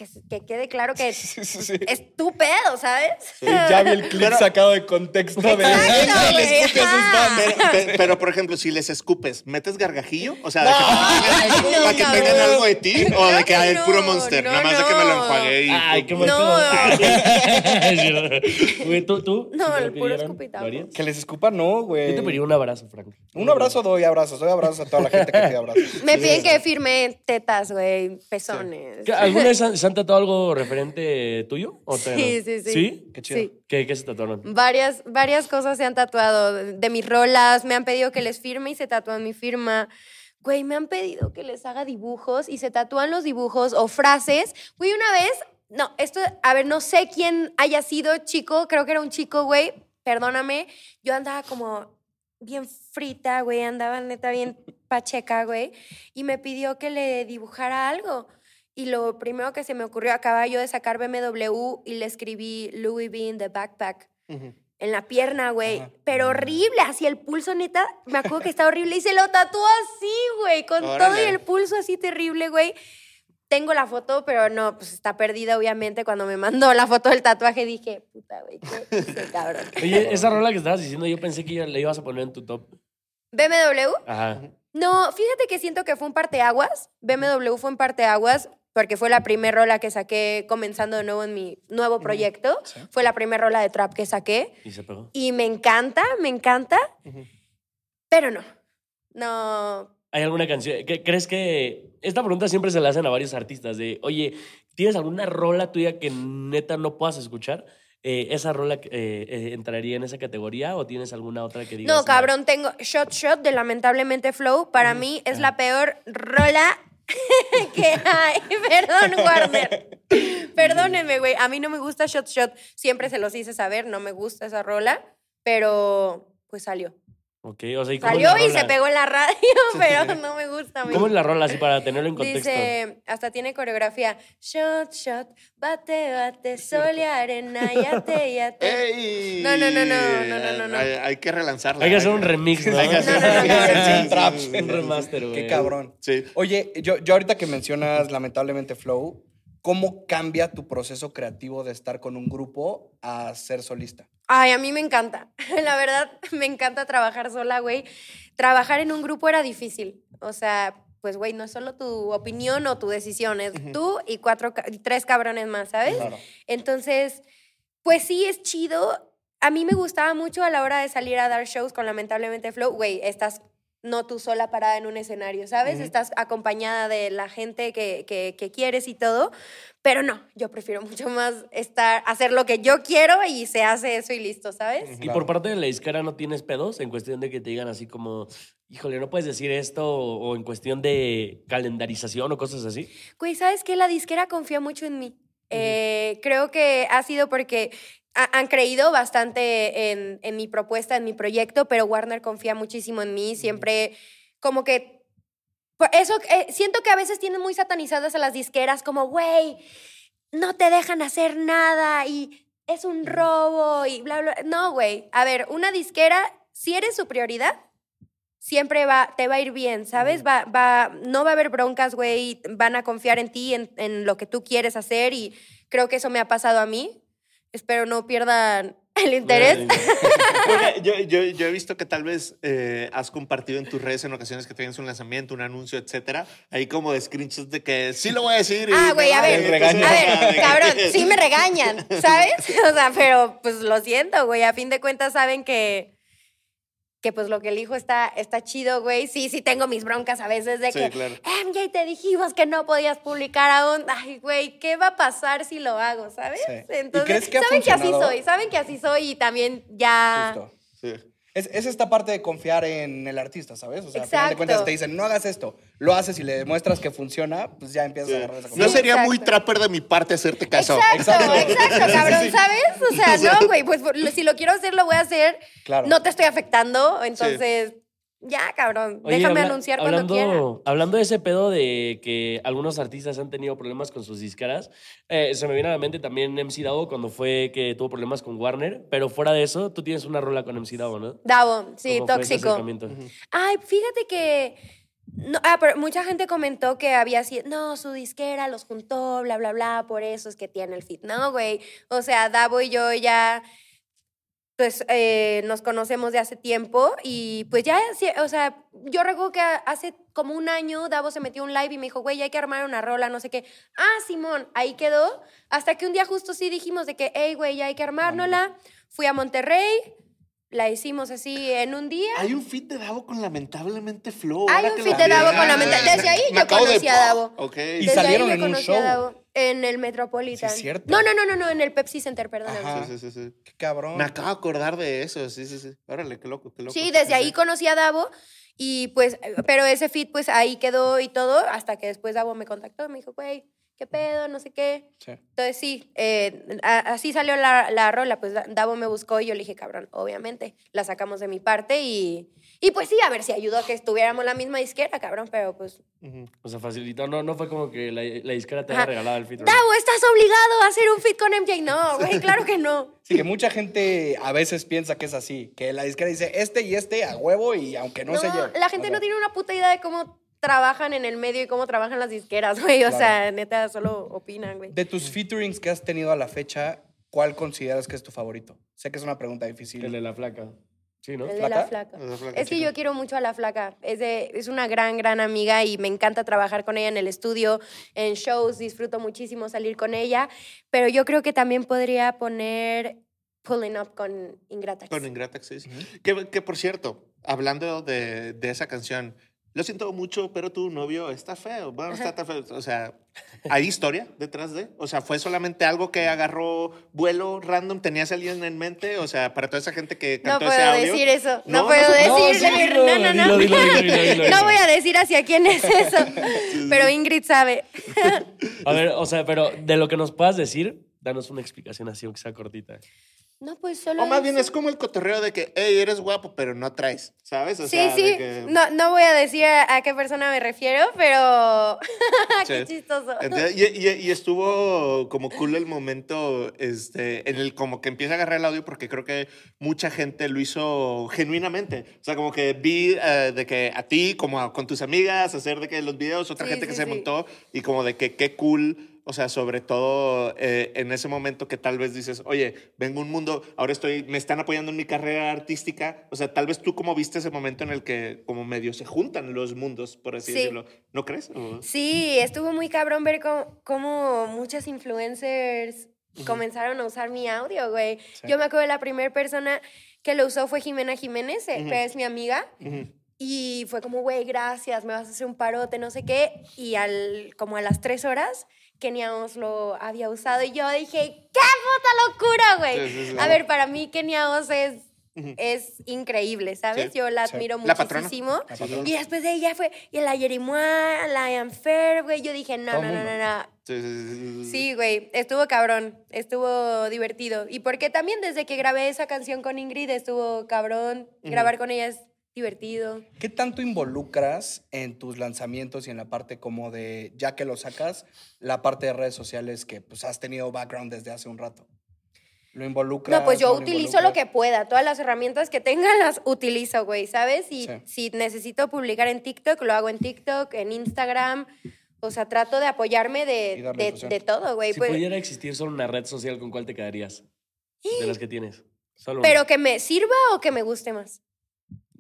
que, que quede claro que Sí, sí, sí. es tu pedo, ¿sabes? Ya vi el clip sacado de contexto de Exacto, le güey, escupe a sus ajá. fans. Pero, pe- pero, por ejemplo, si les escupes, ¿metes gargajillo? O sea, de que, no, para que cabrón. tengan algo de ti o de que hay puro no, monster. no, Nada más de que me lo no. enjuagué y. Ay, qué mal No. Güey, ¿tú, tú? No, el puro escupitajo. Que les escupa, no, güey. Yo te pediría un abrazo, Frank. Un abrazo doy abrazos, doy abrazos a toda la gente que pide abrazos. Me piden que firme tetas, güey, pezones. ¿Qué- ¿Alguna vez han- tatuado algo referente tuyo? ¿O Sí, sí, sí. ¿Sí? Qué chido. Sí. ¿Qué, qué se tatuaron? Varias, varias cosas se han tatuado de, de mis rolas. Me han pedido que les firme y se tatúan mi firma. Güey, me han pedido que les haga dibujos y se tatúan los dibujos o frases. Güey, una vez, no, esto, a ver, no sé quién haya sido chico, creo que era un chico, güey, perdóname. Yo andaba como bien frita, güey, andaba neta bien pacheca, güey, y me pidió que le dibujara algo. Y lo primero que se me ocurrió, acababa yo de sacar BMW y le escribí Louis V in the backpack en la pierna, güey. Pero horrible, así el pulso, neta. Me acuerdo que está horrible y se lo tatuó así, güey, con todo y el pulso así terrible, güey. Tengo la foto, pero no, pues está perdida, obviamente. Cuando me mandó la foto del tatuaje dije, puta, güey, qué hice, cabrón. Oye, esa rola que estabas diciendo, yo pensé que le ibas a poner en tu top. ¿BMW? Ajá. No, fíjate que siento que fue un parteaguas. BMW fue un parteaguas porque fue la primera rola que saqué comenzando de nuevo en mi nuevo proyecto. Sí. Fue la primera rola de trap que saqué. Y se pegó. Y me encanta, me encanta, Ujú. pero no. No. ¿Hay alguna canción? ¿qué- ¿Crees que.? Esta pregunta siempre se la hacen a varios artistas: de, oye, ¿tienes alguna rola tuya que neta no puedas escuchar? Eh, ¿Esa rola eh, eh, entraría en esa categoría o tienes alguna otra que digas? No, cabrón, tengo Shot Shot de Lamentablemente Flow. Para mí es la peor rola que hay. Perdón, Warner. Perdónenme, güey. A mí no me gusta Shot Shot. Siempre se los hice saber, no me gusta esa rola, pero pues salió. Ok, o sea, ¿y cómo es Salió y se pegó en la radio, pero no me gusta. ¿Cómo es la rola así para tenerlo en contexto? Dice, hasta tiene coreografía. Shot, shot, bate, bate, sol y arena, yate, yate. ¡Ey! No, no, no, no, no, no, no, no. Hay, hay que relanzarla. Hay que hacer un remix, ¿no? Hay que hacer. Un remaster, güey. Qué cabrón. Sí. Oye, yo, yo ahorita que mencionas lamentablemente Flow, ¿cómo cambia tu proceso creativo de estar con un grupo a ser solista? Ay, a mí me encanta. La verdad, me encanta trabajar sola, güey. Trabajar en un grupo era difícil. O sea, pues, güey, no es solo tu opinión o tu decisión, es tú y cuatro, tres cabrones más, ¿sabes? Claro. Entonces, pues sí, es chido. A mí me gustaba mucho a la hora de salir a dar shows con Lamentablemente Flow. Güey, estás no tú sola parada en un escenario, ¿sabes? Estás acompañada de la gente que, que- que quieres y todo. Pero no, yo prefiero mucho más estar, hacer lo que yo quiero y se hace eso y listo, ¿sabes? Y por parte de la disquera no tienes pedos en cuestión de que te digan así como, híjole, no puedes decir esto o, en cuestión de calendarización o cosas así. Güey, ¿sabes qué? La disquera confía mucho en mí. Eh, creo que ha sido porque han creído bastante en, en mi propuesta, en mi proyecto, pero Warner confía muchísimo en mí. Siempre como que... Eso eh, siento que a veces tienen muy satanizadas a las disqueras como, güey, no te dejan hacer nada y es un robo y bla, bla. No, güey. A ver, una disquera, si eres su prioridad, siempre va, te va a ir bien, ¿sabes? Va, va, no va a haber broncas, güey. Van a confiar en ti, en, en lo que tú quieres hacer y creo que eso me ha pasado a mí. Espero no pierdan el interés. Yo, yo, yo he visto que tal vez eh, has compartido en tus redes en ocasiones que tienes un lanzamiento, un anuncio, etcétera. Ahí como de screenshots de que sí lo voy a decir. y Ah, güey, a ver, a ver, cabrón, sí me regañan, ¿sabes? O sea, pero pues lo siento, güey, a fin de cuentas saben que, que pues lo que elijo está, está chido, güey. Sí, sí tengo mis broncas a veces de Sí, que, claro. MJ, te dijimos que no podías publicar aún. Ay, güey, ¿qué va a pasar si lo hago, sabes? Sí. ¿Y Entonces, crees que ha saben que así soy, saben que así soy y también ya... Justo. Sí. Es, es esta parte de confiar en el artista, ¿sabes? O sea, al final de cuentas te dicen, no hagas esto. Lo haces y le demuestras que funciona, pues ya empiezas a agarrar esa No confianza. sería muy trapper de mi parte hacerte caso. Exacto, Exacto. exacto, cabrón, ¿sabes? O sea, no, güey, pues si lo quiero hacer, lo voy a hacer. Claro. No te estoy afectando, entonces, ya, cabrón, Oye, déjame habla- anunciar hablando, cuando quiera. Hablando de ese pedo de que algunos artistas han tenido problemas con sus disqueras, eh, se me viene a la mente también MC Davo cuando fue que tuvo problemas con Warner, pero fuera de eso, tú tienes una rola con MC Davo, ¿no? Davo, sí, ¿Cómo fue ese tóxico. Ay, fíjate que. No, ah, pero mucha gente comentó que había sido. No, su disquera los juntó, bla, bla, bla, por eso es que tiene el fit. No, güey. O sea, Davo y yo ya. Pues eh, nos conocemos de hace tiempo y pues ya, o sea, yo recuerdo que hace como un año Davo se metió un live y me dijo, güey, hay que armar una rola, no sé qué. Ah, Simón, ahí quedó. Hasta que un día justo sí dijimos de que, hey, güey, ya hay que armárnosla. Fui a Monterrey, la hicimos así en un día. Hay un fit de Davo con lamentablemente Flow. Hay ahora un fit de Davo con Lamentablemente. Desde ahí Me yo conocí a Davo. Ok. Y Desde salieron ahí en un conocí a show. Davo. En el Metropolitan. Sí, es cierto. No, no, no, no, no, en el Pepsi Center, perdóname. Ajá. Sí, sí, sí, sí. Qué cabrón. Me acabo de acordar de eso. Sí, sí, sí. Órale, qué loco, qué loco. Sí, desde ahí conocí a Davo y pues, pero ese fit pues ahí quedó y todo hasta que después Davo me contactó, me dijo, güey, ¿qué pedo? No sé qué. Sí. Entonces sí, eh, así salió la, la rola, pues Da- Davo me buscó y yo le dije, cabrón, obviamente, la sacamos de mi parte y, y pues sí, a ver si ayudó a que estuviéramos la misma disquera, cabrón, pero pues. O sea, facilitó. No, no fue como que la, la disquera te haya regalado el feat. Davo, estás obligado a hacer un fit con MJ. No, güey, claro que no. Sí, que mucha gente a veces piensa que es así, que la disquera dice este y este a huevo y aunque no, No, se lleve. la gente O sea, no tiene una puta idea de cómo trabajan en el medio y cómo trabajan las disqueras, güey. O Claro. sea, neta, solo opinan, güey. De tus featurings que has tenido a la fecha, ¿cuál consideras que es tu favorito? Sé que es una pregunta difícil. El de la flaca. Sí, ¿no? El de ¿Flaca? la flaca. La flaca, Es que chica. yo quiero mucho a la flaca. Es, de- es una gran, gran amiga y me encanta trabajar con ella en el estudio, en shows. Disfruto muchísimo salir con ella. Pero yo creo que también podría poner Pulling Up con Ingrata. Con Ingrataxis. que, que por cierto, hablando de, de esa canción, lo siento mucho, pero tu novio está feo. Bueno, está tan feo. O sea, ¿hay historia detrás de? O sea, ¿fue solamente algo que agarró vuelo random? ¿Tenías a alguien en mente? O sea, para toda esa gente que No cantó puedo ese audio. decir eso. No, No, puedo no se- no, sí, no, no, no. dilo, dilo, dilo, dilo, dilo. No voy a decir hacia quién es eso. Pero Ingrid sabe. A ver, o sea, pero de lo que nos puedas decir, danos una explicación así, aunque sea cortita. No, pues solo. O más bien es como el cotorreo de que, hey, eres guapo, pero no traes, ¿sabes? O Sí, sea, de sí. que- No, no voy a decir a, a qué persona me refiero, pero. qué Sí. chistoso. Entonces, y, y- y estuvo como cool el momento este, en el como que empieza a agarrar el audio porque creo que mucha gente lo hizo genuinamente. O sea, como que vi eh, de que a ti, como a- con tus amigas, hacer de que los videos, otra Sí, gente que sí, se sí. montó y como de que qué cool. O sea, sobre todo eh, en ese momento que tal vez dices, oye, vengo a un mundo, ahora estoy, me están apoyando en mi carrera artística. O sea, tal vez tú como viste ese momento en el que como medio se juntan los mundos, por así Sí. decirlo. ¿No crees? O- Sí, estuvo muy cabrón ver cómo, cómo muchas influencers comenzaron a usar mi audio, güey. Sí. Yo me acuerdo de la primera persona que lo usó fue Jimena Jiménez, eh, que es mi amiga. Y fue como, güey, gracias, me vas a hacer un parote, no sé qué. Y al, como a las tres horas, Kenia Os lo había usado. Y yo dije, ¡qué puta locura, güey! Sí, sí, sí. A ver, para mí Kenia Os es, es increíble, ¿sabes? Sí. Yo la admiro La muchísimo. La patrona. Y después de ella fue, y la Jerimois, la Ian Fair, güey. Yo dije, no, Todo no, no, no, no. Sí, güey, estuvo cabrón, estuvo divertido. Y porque también desde que grabé esa canción con Ingrid estuvo cabrón. Grabar con ella es divertido. ¿Qué tanto involucras en tus lanzamientos y en la parte como de, ya que lo sacas, la parte de redes sociales que pues has tenido background desde hace un rato? ¿Lo involucras? No, pues yo lo utilizo lo que involucras? pueda. Todas las herramientas que tenga las utilizo, güey, ¿sabes? Y Sí. si necesito publicar en TikTok, lo hago en TikTok, en Instagram. O sea, trato de apoyarme de, de, de todo, güey. Si pues. pudiera existir solo una red social, ¿con cuál te quedarías? De las que tienes. Solo una. pero que me sirva o que me guste más.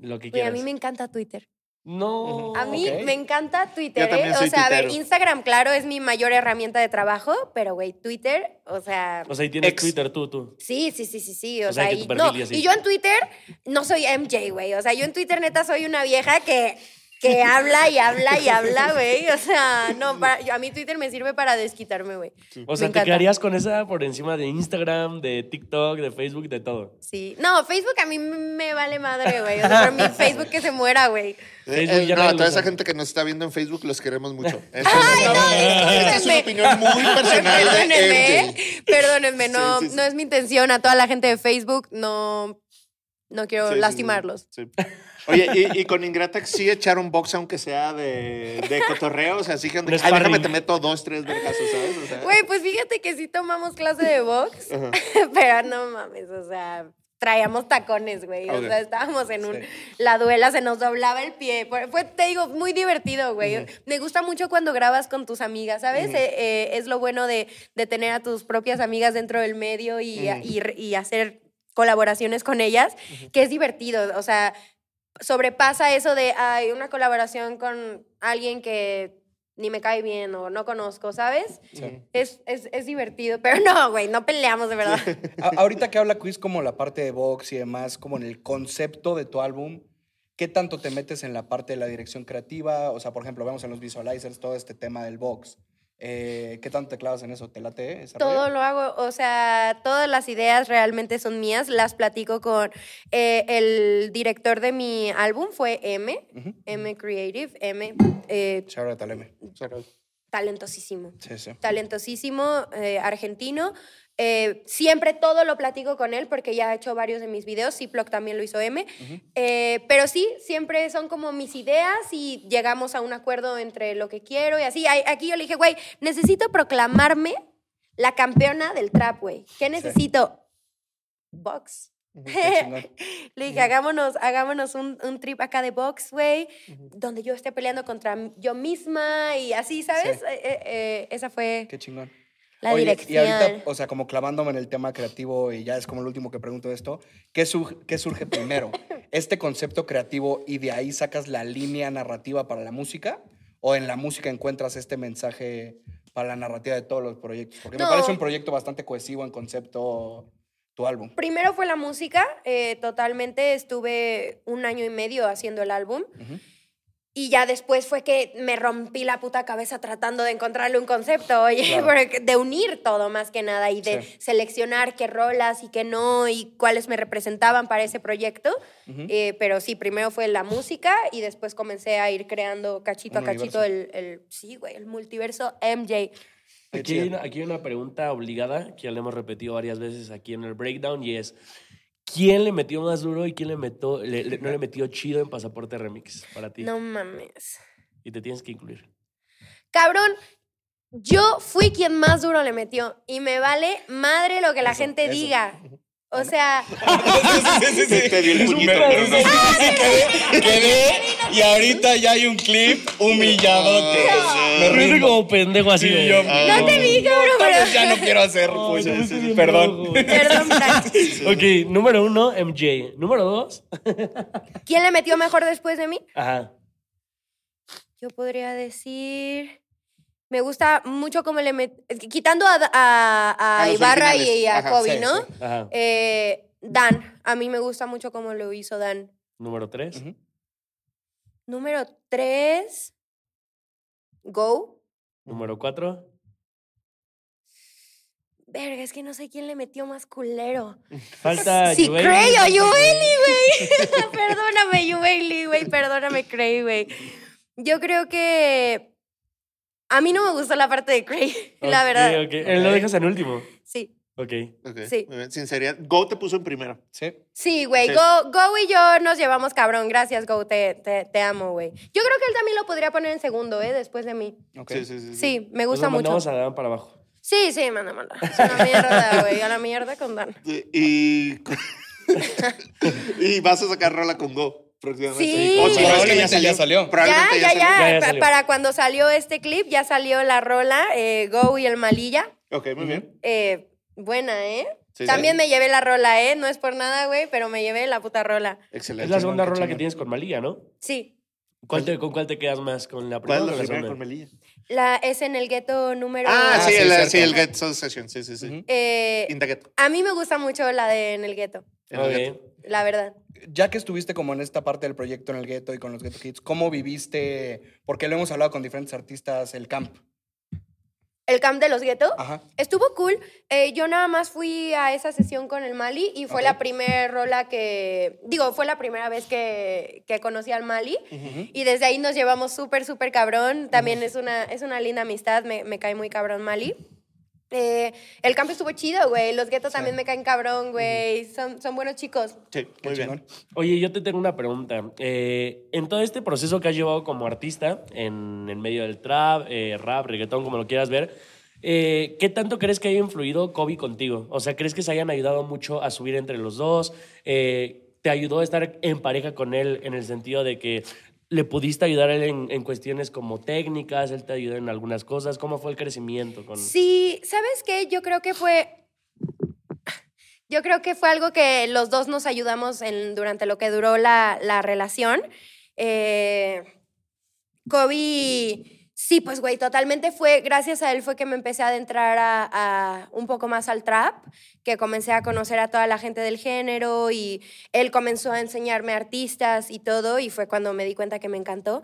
Lo que Güey, a quieras. mí me encanta Twitter. No. A mí me encanta Twitter, Yo ¿eh? soy O sea, a ver. Instagram, claro, es mi mayor herramienta de trabajo, pero, güey, Twitter, o sea... O sea, y tienes Ex. Twitter tú, tú. Sí, sí, sí, sí, sí. O, O sea, sea, que tu y, perfil no, y así. y yo en Twitter no soy MJ, güey. O sea, yo en Twitter neta soy una vieja que, que habla y habla y habla, güey. O sea, no, para- yo- a mí Twitter me sirve para desquitarme, güey. O sea, Me te encanta. quedarías con esa por encima de Instagram, de TikTok, de Facebook, de todo. Sí. No, Facebook a mí me vale madre, güey. O sea, por mi Facebook que se muera, güey. Facebook Eh, ya no, a toda esa gente que nos está viendo en Facebook los queremos mucho. Ay, no, esta es una opinión muy personal de Perdónenme, MJ. ¿eh? Perdónenme, no, Sí, sí, sí. no es mi intención. A toda la gente de Facebook, no, no quiero Sí, sí, sí, lastimarlos. sí. Oye, y, y con Ingratax sí echaron box aunque sea de, de cotorreo, o sea, sí que Un ay, déjame te meto dos, tres vergazos, ¿sabes? O sea, Güey, pues fíjate que sí tomamos clase de box, pero no mames, o sea, traíamos tacones, güey. O sea, estábamos en un. Sí. La duela se nos doblaba el pie. Fue, te digo, muy divertido, güey. Me gusta mucho cuando grabas con tus amigas, ¿sabes? Eh, eh, es lo bueno de, de tener a tus propias amigas dentro del medio y, y- y hacer colaboraciones con ellas, que es divertido. O sea, sobrepasa eso de, hay una colaboración con alguien que ni me cae bien o no conozco, ¿sabes? Sí. Es, es, es divertido, pero no, güey, no peleamos de verdad. A- ahorita que habla Quiz como la parte de box y demás, como en el concepto de tu álbum, ¿qué tanto te metes en la parte de la dirección creativa? O sea, por ejemplo, vemos en los visualizers todo este tema del box. Eh, ¿Qué tanto te clavas en eso? ¿Te late ese Todo rollo? lo hago, o sea, todas las ideas realmente son mías, las platico con eh, el director de mi álbum, fue M. M Creative, M, eh, Shout out al M. talentosísimo. Sí, sí. talentosísimo, eh, argentino. Eh, siempre todo lo platico con él porque ya ha hecho varios de mis videos. Ziploc también lo hizo M. Eh, pero sí, siempre son como mis ideas y llegamos a un acuerdo entre lo que quiero y así. Aquí yo le dije, güey, necesito proclamarme la campeona del trap, güey. ¿Qué necesito? Box. Le dije, hagámonos, hagámonos un, un trip acá de box, güey, donde yo esté peleando contra yo misma y así, ¿sabes? Sí. Eh, esa fue Qué chingón. La Oye, dirección. Y ahorita, o sea, como clavándome en el tema creativo, y ya es como el último que pregunto de esto, ¿qué, sur- qué surge primero? ¿Este concepto creativo y de ahí sacas la línea narrativa para la música? ¿O en la música encuentras este mensaje para la narrativa de todos los proyectos? Porque me parece un proyecto bastante cohesivo en concepto tu álbum. Primero fue la música, eh, totalmente. Estuve un año y medio haciendo el álbum. Y ya después fue que me rompí la puta cabeza tratando de encontrarle un concepto, oye, Claro. de unir todo más que nada y de Sí. seleccionar qué rolas y qué no y cuáles me representaban para ese proyecto. Eh, pero sí, primero fue la música y después comencé a ir creando cachito Un a cachito el, el, sí, güey, el multiverso MJ. Aquí hay, una, aquí hay una pregunta obligada que ya le hemos repetido varias veces aquí en el breakdown y es ¿quién le metió más duro y quién le metió, le- le- no le metió chido en Pasaporte Remix para ti? No mames. Y te tienes que incluir. Cabrón, yo fui quien más duro le metió y me vale madre lo que la Eso, gente eso. diga. O sea, Te di el puñito. Quedé y ahorita ya hay un clip humilladote. Me río como pendejo así. de- yo- no te vi, cabrón, Entonces ya pero... no quiero hacer. Pues, Perdón. Perdón, Frank. Ok, número uno, MJ. Número dos. ¿Quién le metió mejor después de mí? Ajá. Yo podría decir... Me gusta mucho cómo le metió... Quitando a, a- a A los Ibarra y a Ajá, Kobe, sí, ¿no? sí. Ajá. Eh, Dan. A mí me gusta mucho cómo lo hizo Dan. Número tres. Número tres... Go. Número cuatro. Verga, es que no sé quién le metió más culero. Falta Sí. Cray o Yueli, güey. perdóname, Yueli, güey. Perdóname, Cray, güey. Yo creo que. A mí no me gustó la parte de Cray, la Ok, verdad. ok. Él lo dejas en último. Sí. Ok. Ok, Sí. muy bien. Sinceridad. Go te puso en primero. Sí. Sí, güey. Sí. Go, Go y yo nos llevamos cabrón. Gracias, Go. Te, te, te amo, güey. Yo creo que él también lo podría poner en segundo, ¿eh? Después de mí. Sí, sí, sí. sí. Sí, me gusta mucho. mandamos a Dan para abajo. Sí, sí, manda, manda. Es una mierda, güey. A la mierda con Dan. Y, y vas a sacar rola con Go próximamente. Sí. O si no es que Probablemente ya salió. Ya, Probablemente ya, ya. Ya, ya Pa- salió. Para cuando salió este clip, ya salió la rola, eh, Go y el Malilla. Ok, muy bien. Eh, buena, ¿eh? Sí, También sí. me llevé la rola, ¿eh? No es por nada, güey, pero me llevé la puta rola. Excelente. Es la segunda rola que tienes con Malía, ¿no? Sí. ¿Cuál te- ¿Con cuál te quedas más? ¿Con la primera ¿Cuál o la primera segunda? con Melilla? La, es en el gueto número... Ah, Ah, sí, sí, sí, el Soul Session, sí, sí, sí. Ujú. Eh, In the Ghetto. a mí me gusta mucho la de En el gueto, En el Ok. Ghetto. la verdad. Ya que estuviste como en esta parte del proyecto en el gueto y con los Ghetto Kids, ¿cómo viviste? Porque lo hemos hablado con diferentes artistas, el camp. El camp de los guetos. Estuvo cool. Eh, yo nada más fui a esa sesión con el Mali y fue la primera rola que, digo, fue la primera vez que, que conocí al Mali y desde ahí nos llevamos súper, súper cabrón. También es, una, es una linda amistad, me, me cae muy cabrón Mali. Eh, el campo estuvo chido, güey. Los guetos también me caen cabrón, güey. Son, son buenos chicos. Sí, Qué muy bien. chingón. Oye, yo te tengo una pregunta. Eh, en todo este proceso que has llevado como artista, en el medio del trap, eh, rap, reggaetón, como lo quieras ver, eh, ¿qué tanto crees que haya influido Kobe contigo? O sea, ¿crees que se hayan ayudado mucho a subir entre los dos? Eh, ¿Te ayudó a estar en pareja con él en el sentido de que le pudiste ayudar a él en, en cuestiones como técnicas, él te ayudó en algunas cosas? ¿Cómo fue el crecimiento? Con... Sí, ¿sabes qué? Yo creo que fue. Yo creo que fue algo que los dos nos ayudamos en, durante lo que duró la, la relación. Eh, sí, pues güey, totalmente fue, gracias a él fue que me empecé a adentrar a, a un poco más al trap, que comencé a conocer a toda la gente del género y él comenzó a enseñarme artistas y todo y fue cuando me di cuenta que me encantó.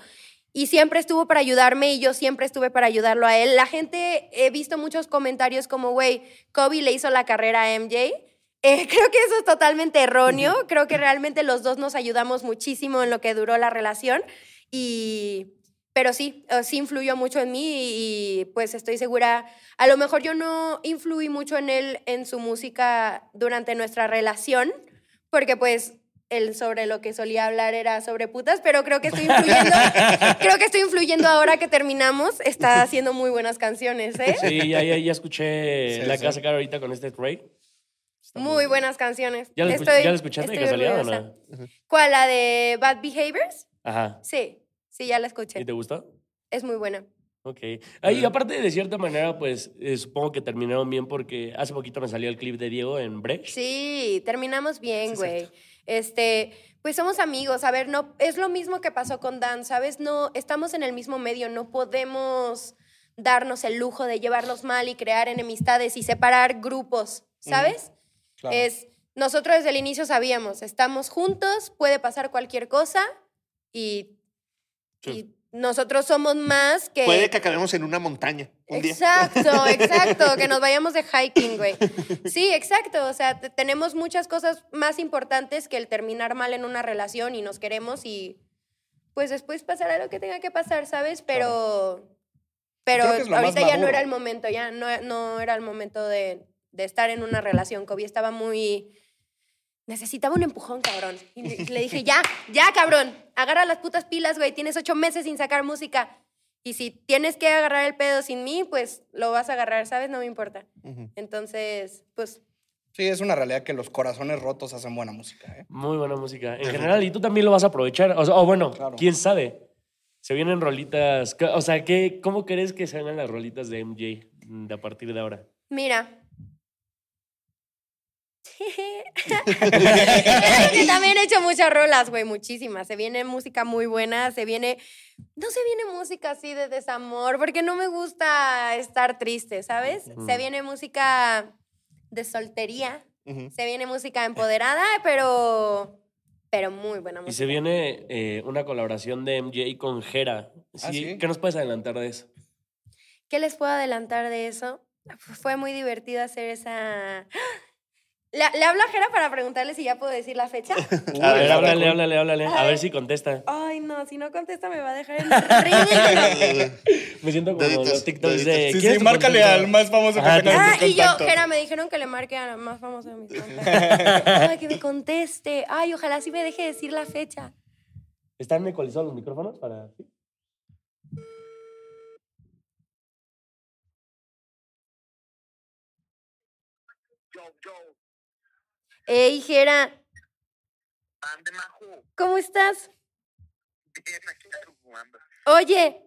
Y siempre estuvo para ayudarme y yo siempre estuve para ayudarlo a él. La gente, he visto muchos comentarios como, güey, Kobe le hizo la carrera a MJ. Eh, creo que eso es totalmente erróneo. Creo que realmente los dos nos ayudamos muchísimo en lo que duró la relación. Y, pero sí, eh, sí influyó mucho en mí y, y, pues estoy segura, a lo mejor yo no influí mucho en él, en su música durante nuestra relación, porque pues él sobre lo que solía hablar era sobre putas, pero creo que estoy influyendo, creo que estoy influyendo ahora que terminamos, está haciendo muy buenas canciones, ¿eh? Sí, ya, ya, ya escuché Sí, la sí. que va a sacar ahorita con este Ray. Está Muy buenas canciones. ¿Ya la, escu- Estoy- ¿ya la escuchaste de casualidad o no? ¿Cuál? ¿La de Bad Behaviors? Ajá. Sí, sí, ya la escuché. ¿Y te gustó? Es muy buena. Ok. Ah, y aparte, de cierta manera, pues eh, supongo que terminaron bien porque hace poquito me salió el clip de Diego en Brecht. Sí, terminamos bien, güey. Este, pues somos amigos. A ver, no, es lo mismo que pasó con Dan, ¿sabes? No, estamos en el mismo medio, no podemos darnos el lujo de llevarnos mal y crear enemistades y separar grupos, ¿sabes? Claro. Es, nosotros desde el inicio sabíamos, estamos juntos, puede pasar cualquier cosa y, Sí. y nosotros somos más que... Puede que acabemos en una montaña un día. Exacto, exacto, que nos vayamos de hiking, güey. Sí, exacto, o sea, te- tenemos muchas cosas más importantes que el terminar mal en una relación y nos queremos y pues después pasará lo que tenga que pasar, ¿sabes? Pero pero ahorita ya no era el momento, ya no, no era el momento de, de estar en una relación. Kobe estaba muy necesitaba un empujón, cabrón. Y le, le dije, ya, ya, cabrón, agarra las putas pilas, güey, tienes ocho meses sin sacar música. Y si tienes que agarrar el pedo sin mí, pues lo vas a agarrar, ¿sabes? No me importa. Entonces, pues, Sí, es una realidad que los corazones rotos hacen buena música, ¿eh? Muy buena música. En general, y tú también lo vas a aprovechar. O, sea, o bueno, Claro. quién sabe. Se vienen rolitas. ¿qué- O sea, ¿qué, ¿cómo crees que se hagan las rolitas de MJ de a partir de ahora? mira. Que también he hecho muchas rolas, güey, muchísimas. Se viene música muy buena, se viene... No se viene música así de desamor, porque no me gusta estar triste, ¿sabes? Se viene música de soltería, se viene música empoderada, pero... Pero muy buena Y música. se viene eh, una colaboración de MJ con Jera. Ah, ¿Sí? ¿sí? ¿Qué nos puedes adelantar de eso? ¿Qué les puedo adelantar de eso? Fue muy divertido hacer esa... ¿Le, le hablo a Jera para preguntarle si ya puedo decir la fecha? A ver, háblale, háblale, háblale. A ver si contesta. Ay, no, si no contesta me va a dejar en. Me siento como Deditos, los TikToks de. Sí, ¿quieres sí, tu márcale contacto? al más famoso que en Ah, y yo. Jera, me dijeron que le marque a la más famosa de mis contactos. Ay, que me conteste. Ay, ojalá sí me deje decir la fecha. ¿Están ecualizados los micrófonos para.? Ey, Jera, Ande, Majo. ¿cómo estás? Bien, aquí fumando. Oye,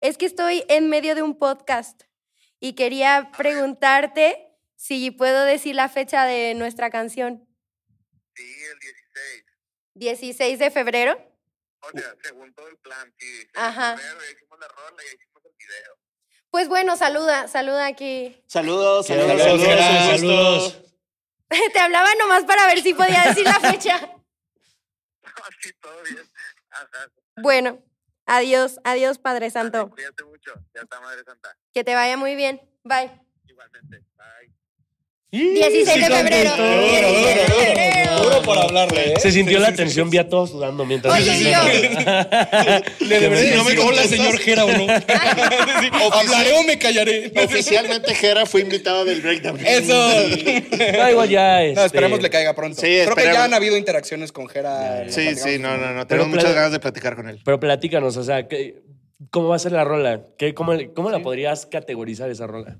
es que estoy en medio de un podcast y quería preguntarte si puedo decir la fecha de nuestra canción. Sí, el 16. 16 de febrero. O sea, según todo el plan, sí. Ajá. Hicimos la rola y hicimos el video. Pues bueno, saluda, saluda aquí. Saludos, Saludos, saludos, saludos, saludos. Te hablaba nomás para ver si podía decir la fecha. sí, todo bien. Ajá. Bueno, adiós, adiós, Padre Santo. Cuídate mucho. Ya está, Madre Santa. Que te vaya muy bien. Bye. Igualmente. Bye. 16 de febrero. contestó. 16 de febrero. Duro por hablarle, ¿eh? Se sintió la tensión, vi a todos sudando mientras. Oye, yo. Le debería No me hola, señor Jera, o no. ¿Hablaré o me callaré? Oficialmente Jera fue invitado del breakdown. Eso. No, igual ya. No, este, esperemos le caiga pronto. Sí, Creo que ya han habido interacciones con Jera. Sí, sí, no, no, no. Tenemos muchas ganas de platicar con él. Pero platícanos, o sea, ¿qué- ¿cómo va a ser la rola? ¿Qué, cómo, cómo la podrías categorizar esa rola?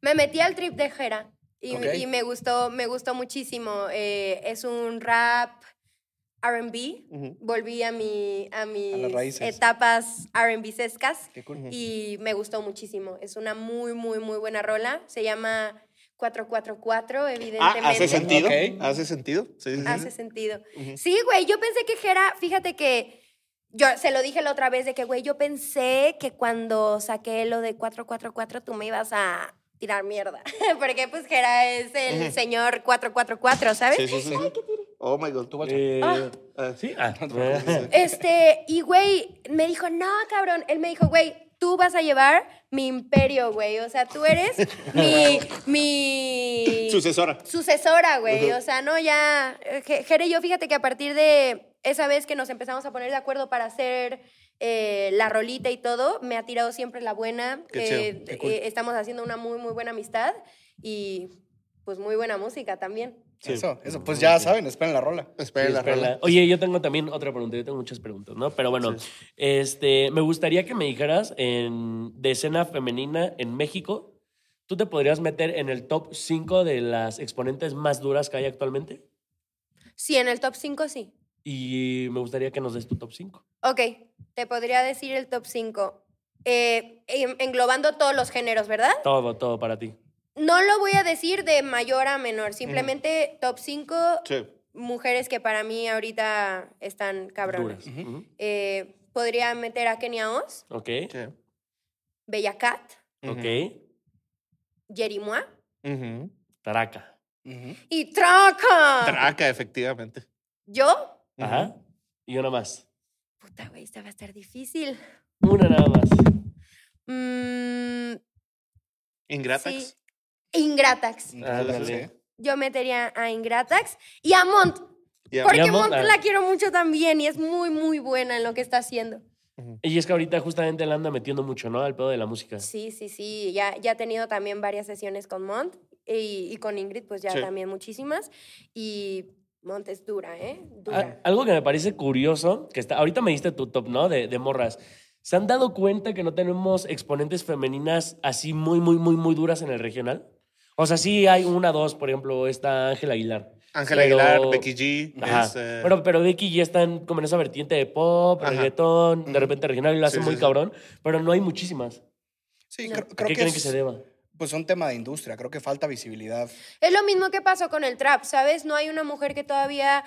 Me metí al trip de Jera y, me gustó, me gustó muchísimo. Eh, es un rap R&B. Volví a mi a mis etapas R&B sescas Qué cool. y me gustó muchísimo. Es una muy muy muy buena rola. Se llama 444, Ah, evidentemente. ¿hace sentido? ¿Hace sentido? Sí, sí, sí. Hace sentido. Sí, güey, yo pensé que Jera, fíjate que yo se lo dije la otra vez de que, güey, yo pensé que cuando saqué lo de 444 tú me ibas a tirar mierda. Porque pues Jera es el señor 444, ¿sabes? Sí, sí, sí. Oh my God. Eh, Ah. ¿Sí? Ah. Este, y güey, me dijo, no, cabrón. Él me dijo, güey, tú vas a llevar mi imperio, güey. O sea, tú eres mi. mi Sucesora. sucesora, güey. O sea, no, ya. eh, Je- Jere y yo, fíjate que a partir de esa vez que nos empezamos a poner de acuerdo para hacer eh, la rolita y todo, me ha tirado siempre la buena. Qué Eh, chido, qué eh, estamos haciendo una muy, muy buena amistad y pues muy buena música también. Eso, eso. Pues ya saben, esperen la rola. Espera Sí, la rola. Oye, yo tengo también otra pregunta. Yo tengo muchas preguntas, ¿no? Pero bueno, este, me gustaría que me dijeras en, de escena femenina en México, ¿tú te podrías meter en el top 5 de las exponentes más duras que hay actualmente? Sí, en el top 5 sí. Y me gustaría que nos des tu top 5. Ok, te podría decir el top 5. englobando todos los géneros, ¿verdad? Todo, todo para ti. No lo voy a decir de mayor a menor, simplemente top 5 Sí. mujeres que para mí ahorita están cabronas. Eh, podría meter a Kenia Oz, Ok, Sí. Bella Cat, ok. Jerimois Ujú. Taraca. Ujú. y Traca. Traca, efectivamente. ¿Yo? Ajá. Y una más. Puta, güey, esta va a estar difícil. Una nada más. Mm, Ingratax. sí. Ingratax. Ah, Sí. Yo metería a Ingratax y a Mont. Porque Y a Mont, Mont ah. la quiero mucho también y es muy, muy buena en lo que está haciendo. Y es que ahorita justamente le anda metiendo mucho, ¿no? Al pedo de la música. Sí, sí, sí. Ya, ya he tenido también varias sesiones con Mont y, y con Ingrid, pues ya Sí. también muchísimas. Y Mont es dura, ¿eh? Ah, Dura. algo que me parece curioso, que está, ahorita me diste tu top, ¿no? De, de morras. ¿Se han dado cuenta que no tenemos exponentes femeninas así muy, muy, muy, muy duras en el regional? O sea, sí hay una, dos, por ejemplo, está Ángela Aguilar. Ángela Pero- Aguilar, Becky G. Ajá. es, eh, Bueno, pero Becky ya están como en esa vertiente de pop, Ajá. reggaetón, de repente regional y lo hace Sí, muy sí, sí. cabrón, pero no hay muchísimas. Sí, No. creo, ¿A creo qué que, creen que se deba? Pues un tema de industria. Creo que falta visibilidad. Es lo mismo que pasó con el trap, ¿sabes? No hay una mujer que todavía,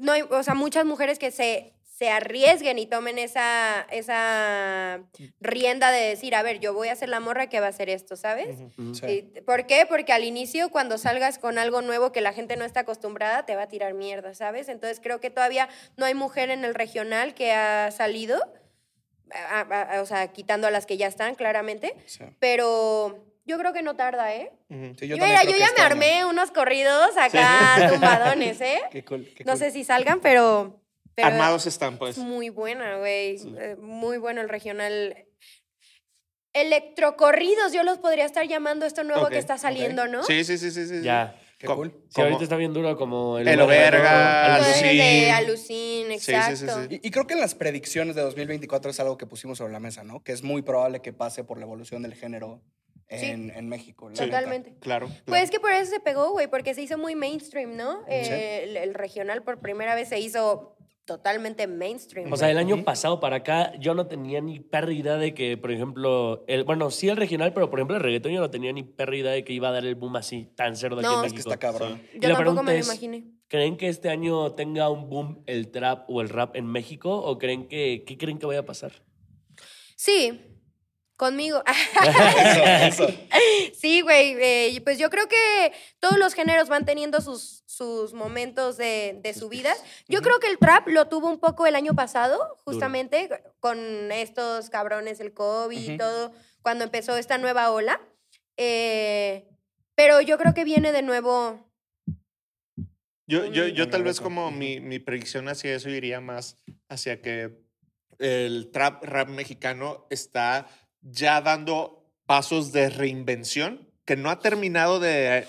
no hay, o sea, muchas mujeres que se, se arriesguen y tomen esa, esa rienda de decir, a ver, yo voy a ser la morra que va a hacer esto, ¿sabes? Sí. ¿Por qué? Porque al inicio, cuando salgas con algo nuevo que la gente no está acostumbrada, te va a tirar mierda, ¿sabes? Entonces creo que todavía no hay mujer en el regional que ha salido, a- a- a- o sea, quitando a las que ya están, claramente, Sí. pero yo creo que no tarda, ¿eh? Sí, Yo, ya este me año- armé unos corridos acá tumbadones, ¿eh? Qué cool, qué No sé si salgan, pero... pero Armados están, pues. Es muy buena, güey. Eh, Muy bueno el regional. Electrocorridos, yo los podría estar llamando esto nuevo que está saliendo, ¿no? Sí, sí, sí, sí. sí. Ya. Qué Co- cool. Sí, ahorita está bien duro como el, El Oberga, ¿no? Bueno, Alucin. de Alucin, Sí, sí, sí, exacto. sí. Y, y creo que las predicciones de 2024 es algo que pusimos sobre la mesa, ¿no? Que es muy probable que pase por la evolución del género en, en México. la neta. Totalmente. Claro. Pues es que por eso se pegó, güey, porque se hizo muy mainstream, ¿no? Eh, el, el regional por primera vez se hizo totalmente mainstream. O sea, el año pasado para acá yo no tenía ni perra idea de que, por ejemplo, el, bueno, sí el regional, pero por ejemplo el reggaetón yo no tenía ni perra idea de que iba a dar el boom así tan cerdo aquí No. en Es Que México. está cabrón. Y Yo la tampoco me lo es, imaginé. ¿Creen que este año tenga un boom el trap o el rap en México? ¿O creen que, qué creen que vaya a pasar? Sí, conmigo. Eso, eso. Sí, güey. eh, pues yo creo que todos los géneros van teniendo sus, sus momentos de, de subidas. Yo creo que el trap lo tuvo un poco el año pasado, justamente con estos cabrones, el COVID y todo, cuando empezó esta nueva ola. Eh, pero yo creo que viene de nuevo. Yo, yo, yo tal vez como mi, mi predicción hacia eso iría más hacia que el trap rap mexicano está ya dando pasos de reinvención, que no ha terminado de,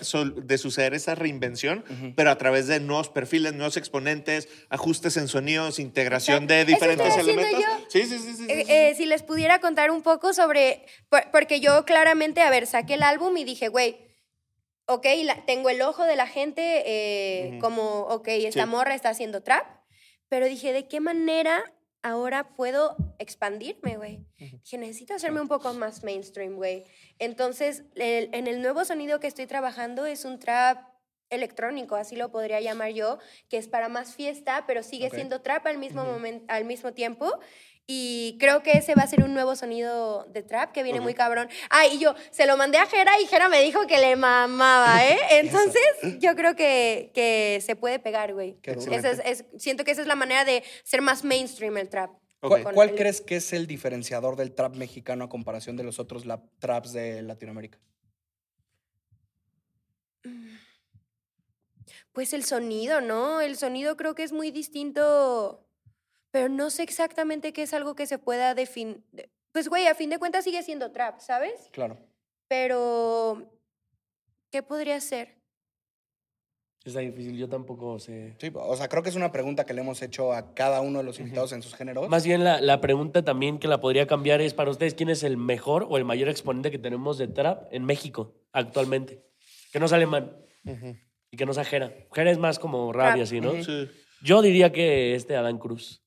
suceder esa reinvención, pero a través de nuevos perfiles, nuevos exponentes, ajustes en sonidos, integración de diferentes elementos. yo. Sí, sí, sí, sí. Eh, sí. eh, si les pudiera contar un poco sobre, por- porque yo claramente, a ver, saqué el álbum y dije, güey, ok, la- tengo el ojo de la gente, eh, como, ok, esta Sí. morra está haciendo trap, pero dije, ¿de qué manera ahora puedo expandirme, güey? Dije, necesito hacerme un poco más mainstream, güey. Entonces, el- en el nuevo sonido que estoy trabajando es un trap electrónico, así lo podría llamar yo, que es para más fiesta, pero sigue siendo trap al mismo, momen- al mismo tiempo. Y creo que ese va a ser un nuevo sonido de trap que viene muy cabrón. Ah, y yo se lo mandé a Jera y Jera me dijo que le mamaba, ¿eh? Entonces, yo creo que, que se puede pegar, güey. Qué duro. Esa es- es- siento que esa es la manera de ser más mainstream el trap. ¿Cuál, Ok. cuál el- crees que es el diferenciador del trap mexicano a comparación de los otros la- traps de Latinoamérica? Pues el sonido, ¿no? El sonido creo que es muy distinto, pero no sé exactamente qué es algo que se pueda definir. Pues, güey, a fin de cuentas sigue siendo trap, ¿sabes? Claro. Pero, ¿qué podría ser? Está difícil, yo tampoco sé. Sí, o sea, creo que es una pregunta que le hemos hecho a cada uno de los invitados en sus géneros. Más bien la, la pregunta también que la podría cambiar es para ustedes, ¿quién es el mejor o el mayor exponente que tenemos de trap en México actualmente? Que no es alemán y que no sea Jera. Jera es más como Rap. así, ¿no? Ujú. Sí. Yo diría que este Adán Cruz.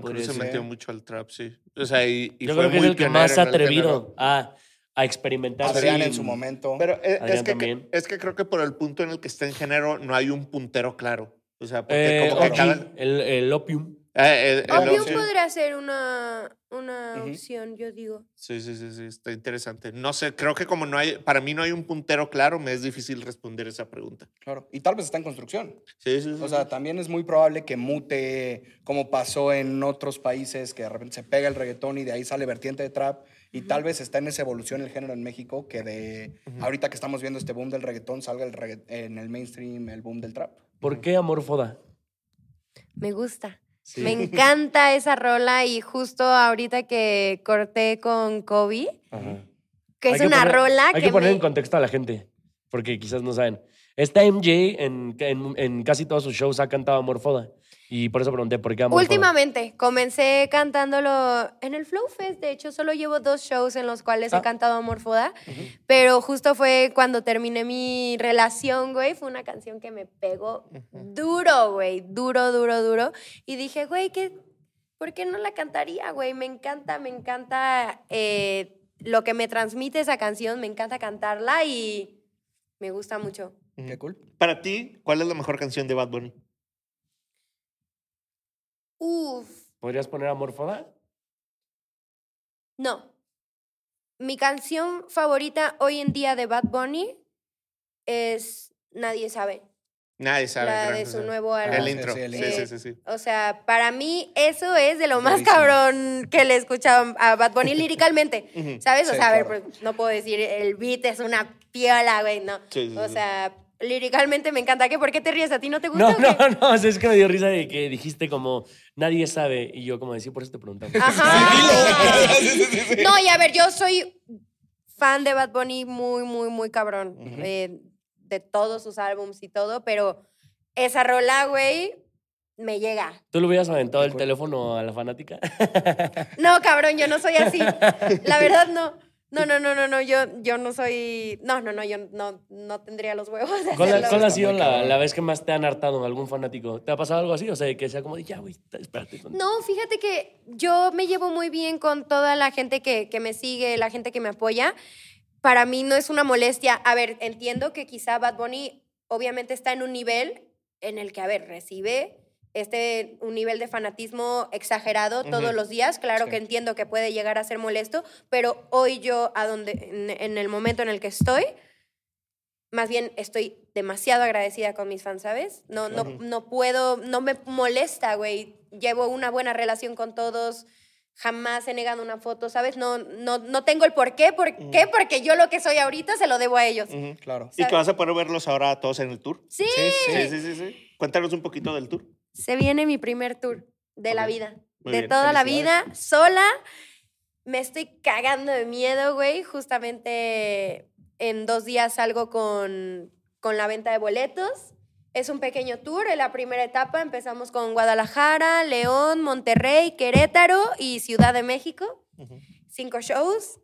Podría Cruz se metió mucho al trap, sí. O sea, y, y Yo fue creo que es muy el que más en el atrevido a, a experimentar. Adrián sin- en su momento. Pero eh, es, Adrián que, también. es que creo que por el punto en el que está en género no hay un puntero claro. O sea, porque Eh, como que OG, cada... el, el Opium. Eh, eh, el Opium sí. podría ser una, una Ujú. opción, yo digo. Sí, sí, sí, sí, está interesante. No sé, creo que como no hay, para mí no hay un puntero claro, me es difícil responder esa pregunta. Claro. Y tal vez está en construcción. Sí, sí, sí. O sea, también es muy probable que mute, como pasó en otros países, que de repente se pega el reggaetón y de ahí sale vertiente de trap. Y tal vez está en esa evolución el género en México, que de ahorita que estamos viendo este boom del reggaetón, salga el regga- en el mainstream el boom del trap. ¿Por qué Amor Foda? Me gusta. Sí. Me encanta esa rola y justo ahorita que corté con Kobe, que Hay es una poner- rola Hay que, que poner me- en contexto a la gente, porque quizás no saben. Esta MJ en, en, en casi todos sus shows ha cantado Amor Foda. Y por eso pregunté, ¿por qué Amor Foda? Últimamente, comencé cantándolo en el Flow Fest. De hecho, solo llevo dos shows en los cuales Ah. he cantado Amor Foda. Pero justo fue cuando terminé mi relación, güey. Fue una canción que me pegó duro, güey. Duro, duro, duro. Y dije, güey, ¿qué, ¿por qué no la cantaría, güey? Me encanta, me encanta eh, lo que me transmite esa canción. Me encanta cantarla y me gusta mucho. Qué cool. Para ti, ¿cuál es la mejor canción de Bad Bunny? Uf. ¿Podrías poner Amor Foda? No. Mi canción favorita hoy en día de Bad Bunny es Nadie sabe. Nadie sabe. La de su nuevo El álbum. intro. Sí, el Sí, intro. sí, sí, sí. O sea, para mí eso es de lo más cabrón que le he escuchado a Bad Bunny líricamente. ¿Sabes? O sea, a ver, pues, no puedo decir el beat es una piola, güey, no. Sí, sí, o sea, líricamente me encanta. ¿Qué? ¿Por qué te ríes? ¿A ti no te gusta? No, o qué? no, no, o sea, es que me dio risa de que dijiste como nadie sabe y yo como decía, por eso te preguntamos. Ajá. No, y a ver, yo soy fan de Bad Bunny muy, muy, muy cabrón. eh, de todos sus álbums y todo, pero esa rola, güey, me llega. ¿Tú le hubieras aventado el teléfono a la fanática? No, cabrón, yo no soy así. La verdad, no. No, no, no, no, no, yo, yo no soy... No, no, no, yo no, no tendría los huevos de ¿Cuál, hacerlo. cuál ha sido la, vez que más te han hartado algún fanático? ¿Te ha pasado algo así? O sea, que sea como de, ya, güey, espérate. No, fíjate que yo me llevo muy bien con toda la gente que, que me sigue, la gente que me apoya. Para mí no es una molestia. A ver, entiendo que quizá Bad Bunny obviamente está en un nivel en el que, a ver, recibe este un nivel de fanatismo exagerado todos los días. Claro Sí. que entiendo que puede llegar a ser molesto, pero hoy yo, a donde, en, en el momento en el que estoy, más bien estoy demasiado agradecida con mis fans, ¿sabes? No, no, no puedo, no me molesta, güey. Llevo una buena relación con todos. Jamás he negado una foto, ¿sabes? No, no, no tengo el por qué. ¿Por qué? Porque yo lo que soy ahorita se lo debo a ellos. Claro. ¿Y que vas a poder verlos ahora a todos en el tour? Sí, Sí, Sí, sí, sí, sí. Cuéntanos un poquito del tour. Se viene mi primer tour de la vida. Muy de bien, toda la vida, sola. Me estoy cagando de miedo, güey. Justamente en dos días salgo con, con la venta de boletos. Es un pequeño tour. En la primera etapa empezamos con Guadalajara, León, Monterrey, Querétaro y Ciudad de México. Cinco shows.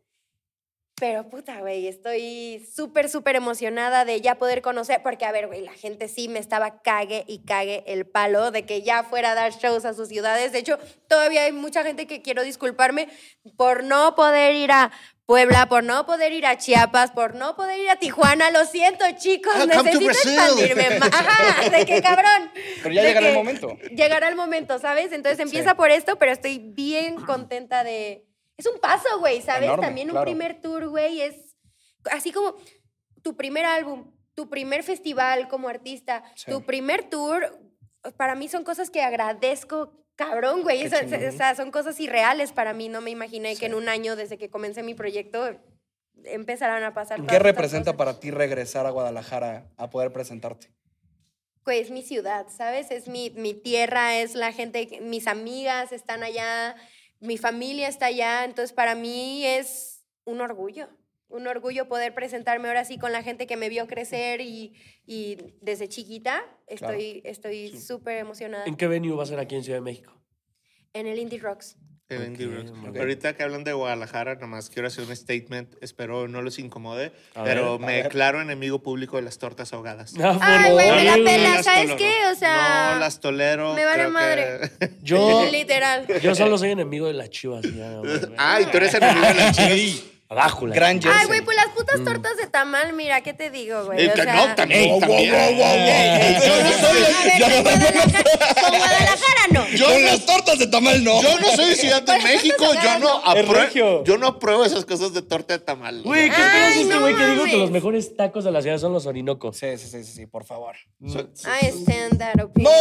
Pero puta, güey, estoy súper, súper emocionada de ya poder conocer, porque a ver, güey, la gente sí me estaba cague y cague el palo de que ya fuera a dar shows a sus ciudades. De hecho, todavía hay mucha gente que quiero disculparme por no poder ir a Puebla, por no poder ir a Chiapas, por no poder ir a Tijuana. Lo siento, chicos, Ah, necesito expandirme más. Ajá, de qué cabrón. Pero ya De llegará el momento. Llegará el momento, ¿sabes? Entonces empieza por esto, pero estoy bien contenta de... Es un paso, güey, ¿sabes? Enorme, También un claro. primer tour, güey, es así como tu primer álbum, tu primer festival como artista, Sí. tu primer tour, para mí son cosas que agradezco. Cabrón, güey. Eso- o sea, son cosas irreales para mí. No me imaginé Sí. que en un año desde que comencé mi proyecto empezarán a pasar. ¿Qué representa para ti regresar a Guadalajara a poder presentarte? Pues es mi ciudad, ¿sabes? Es mi, mi tierra, es la gente, mis amigas están allá, mi familia está allá, entonces para mí es un orgullo, un orgullo poder presentarme ahora sí con la gente que me vio crecer y, y desde chiquita estoy estoy súper emocionada ¿En qué venue va a ser aquí en Ciudad de México? en el Indie Rocks. El. Ahorita que hablan de Guadalajara, nomás quiero hacer un statement. Espero no los incomode, A pero ver, me declaro enemigo público de las tortas ahogadas. Ah, Ay, güey, me la pela, ¿sabes qué? O sea, No las tolero. me vale madre. que- Yo, Literal. yo solo soy enemigo de las chivas. ya, no. Ay, tú eres enemigo de las chivas. Abajo la Gran. Ay, güey, pues las putas tortas de tamal, mira, ¿qué te digo, güey? Eh, O que sea, no, también. Wow, wow, wow, wow, Yo no soy- A ver, con Guadalajara, con Guadalajara no. Yo Con no- las tortas de tamal no. Yo no soy Ciudad de México, yo no Es regio. apruebo. Yo no apruebo esas cosas de torta de tamal. Güey, ¿qué Ay, crees este no güey que digo que mames. los mejores tacos de la ciudad son los orinocos? Sí, sí, sí, sí, sí, por favor. I stand that opinion.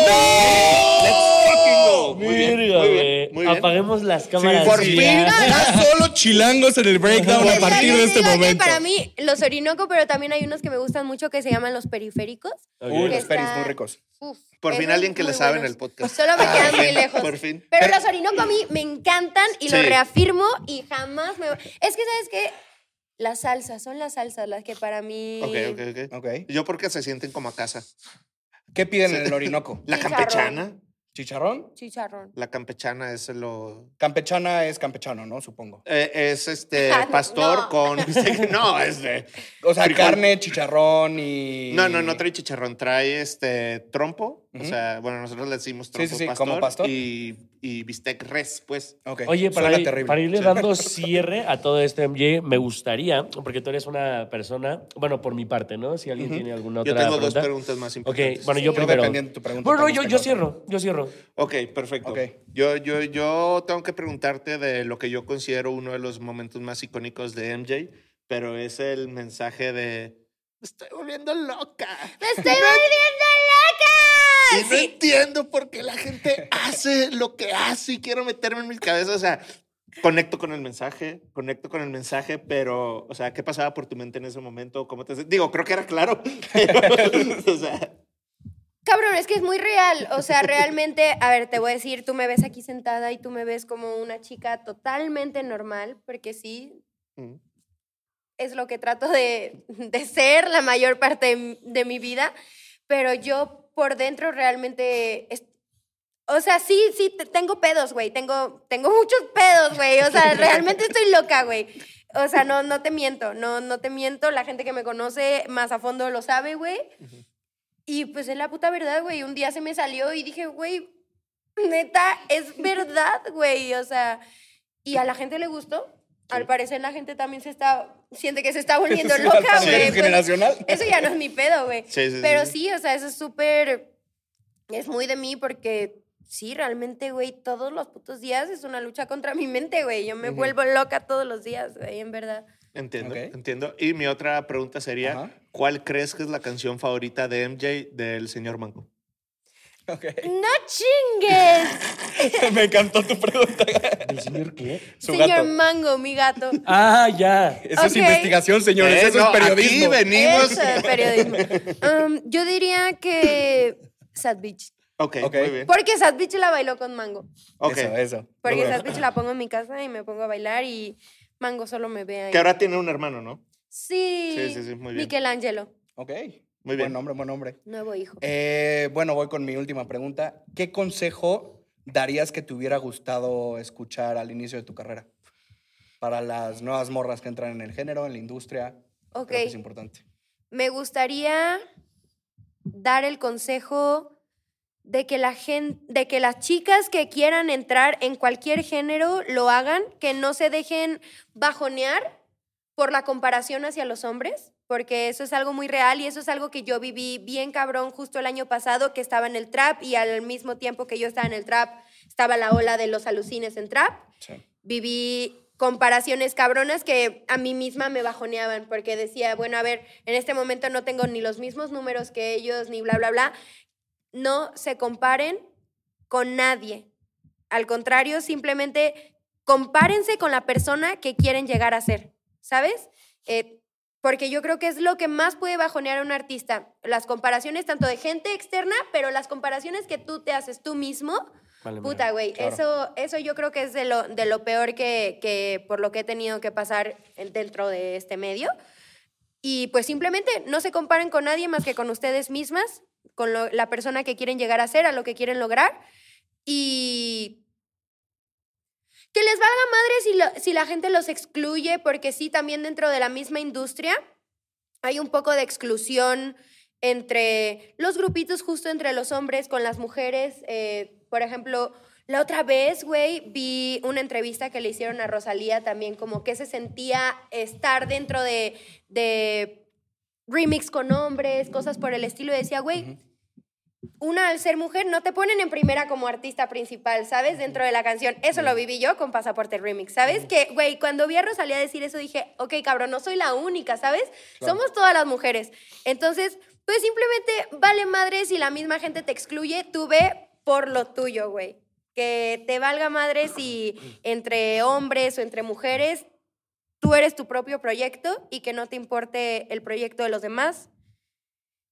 Let's fucking go. Muy bien, Verga, muy bien, güey. muy bien. Apaguemos las cámaras. por fin. ya. Ya solo chilangos en el breakdown a partir de este momento. Para mí, los Orinoco, pero también hay unos que me gustan mucho que se llaman los periféricos. Uy, los peris muy ricos. Uf, Por fin alguien que le sabe en el podcast. Solo me quedan muy lejos. por fin. Pero, los Orinoco a mí me encantan y lo Sí. reafirmo y jamás me... Es que, ¿sabes qué? Las salsas, son las salsas las que para mí... Ok, ok, ok. Yo porque se sienten como a casa. ¿Qué piden en el Orinoco? La campechana. ¿Chicharrón? Chicharrón. La campechana es lo. Campechana es campechano, ¿no? Supongo. eh, es este pastor no. con. No, es de. O sea, Frijol. carne, chicharrón y. No, no, no trae chicharrón, trae este trompo. O sea, bueno, nosotros le decimos Sí, trompo sí, sí, pastor, como pastor. Y, y bistec res, pues. Ok. Oye, para, Suena ir- terrible. para irle dando cierre a todo este MJ, me gustaría, porque tú eres una persona, bueno, por mi parte, ¿no? Si alguien tiene alguna otra Yo tengo dos pregunta. preguntas más Ok, importantes. bueno, yo Yo primero. dependiendo de tu pregunta, Bueno, no, yo, yo cierro, yo cierro. Ok, perfecto. Ok. Yo, yo, yo tengo que preguntarte de lo que yo considero uno de los momentos más icónicos de MJ, pero es el mensaje de. Estoy volviendo loca. ¡Me estoy volviendo Y loca! no entiendo por qué la gente hace lo que hace y quiero meterme en mi cabeza. O sea, conecto con el mensaje, conecto con el mensaje, pero, o sea, ¿qué pasaba por tu mente en ese momento? ¿Cómo te Digo, creo que era claro. o sea, Cabrón, es que es muy real. O sea, realmente, a ver, te voy a decir, tú me ves aquí sentada y tú me ves como una chica totalmente normal, porque sí, mm, es lo que trato de, de ser la mayor parte de, mi- de mi vida, pero yo por dentro realmente... es- o sea, sí, sí, te- tengo pedos, güey. Tengo, tengo muchos pedos, güey. O sea, realmente estoy loca, güey. O sea, no, no te miento, no, no te miento. La gente que me conoce más a fondo lo sabe, güey. Y pues es la puta verdad, güey. Un día se me salió y dije, güey, neta, es verdad, güey. O sea, y a la gente le gustó. Al parecer la gente también se está, siente que se está volviendo Sí, loca, güey. es pues, generacional. eso ya no es mi pedo, güey. Sí, sí, sí, Pero sí. sí, o sea, eso es súper es muy de mí porque sí, realmente, güey, todos los putos días es una lucha contra mi mente, güey. Yo me vuelvo loca todos los días, güey, en verdad. Entiendo, entiendo. Y mi otra pregunta sería. ¿cuál crees que es la canción favorita de MJ del señor Mango? Ok. ¡No chingues! Me encantó tu pregunta. ¿El señor qué? Su Señor gato. Mango, mi gato. Ah, ya. Eso es Ok. investigación, señores. Eh, Eso es periodismo. Aquí venimos. Eso es periodismo. Um, yo diría que Sad Beach. Ok, Ok. muy bien. Porque Sad Beach la bailó con Mango. Ok. Eso, eso. Porque. Sad Beach la pongo en mi casa y me pongo a bailar y Mango solo me ve ahí. Que ahora tiene un hermano, ¿no? Sí. Sí, sí, sí, muy bien. Michelangelo, Ok. Muy bien. Buen nombre, buen nombre. nuevo hijo. Eh, bueno, voy con mi última pregunta. ¿Qué consejo darías que te hubiera gustado escuchar al inicio de tu carrera? Para las nuevas morras que entran en el género, en la industria. ok. Creo que es importante. Me gustaría dar el consejo de que la gente, de que las chicas que quieran entrar en cualquier género lo hagan, que no se dejen bajonear por la comparación hacia los hombres, porque eso es algo muy real y eso es algo que yo viví bien cabrón justo el año pasado que estaba en el trap y al mismo tiempo que yo estaba en el trap estaba la ola de los alucines en trap Sí. viví comparaciones cabronas que a mí misma me bajoneaban porque decía, bueno, a ver, en este momento no tengo ni los mismos números que ellos, ni bla, bla, bla. No se comparen con nadie. Al contrario, simplemente compárense con la persona que quieren llegar a ser, ¿sabes? Eh, porque yo creo que es lo que más puede bajonear a un artista. Las comparaciones tanto de gente externa, pero las comparaciones que tú te haces tú mismo, Vale, Puta, güey, Claro. eso, eso yo creo que es de lo, de lo peor que, que por lo que he tenido que pasar en- dentro de este medio. Y pues simplemente no se comparen con nadie más que con ustedes mismas, con lo- la persona que quieren llegar a ser, a lo que quieren lograr. Y que les valga madre si, lo- si la gente los excluye, porque sí, también dentro de la misma industria hay un poco de exclusión entre los grupitos justo entre los hombres con las mujeres. eh, por ejemplo, la otra vez, güey, vi una entrevista que le hicieron a Rosalía también, como que se sentía estar dentro de, de remix con hombres, cosas por el estilo, y decía, güey, una al ser mujer no te ponen en primera como artista principal, ¿sabes? Dentro de la canción. Eso lo viví yo con Pasaporte Remix, ¿sabes? Que, güey, cuando vi a Rosalía decir eso dije, ok, cabrón, no soy la única, ¿sabes? Claro. Somos todas las mujeres. Entonces, pues simplemente vale madre si la misma gente te excluye, tú ve por lo tuyo, güey. Que te valga madre si entre hombres o entre mujeres tú eres tu propio proyecto y que no te importe el proyecto de los demás.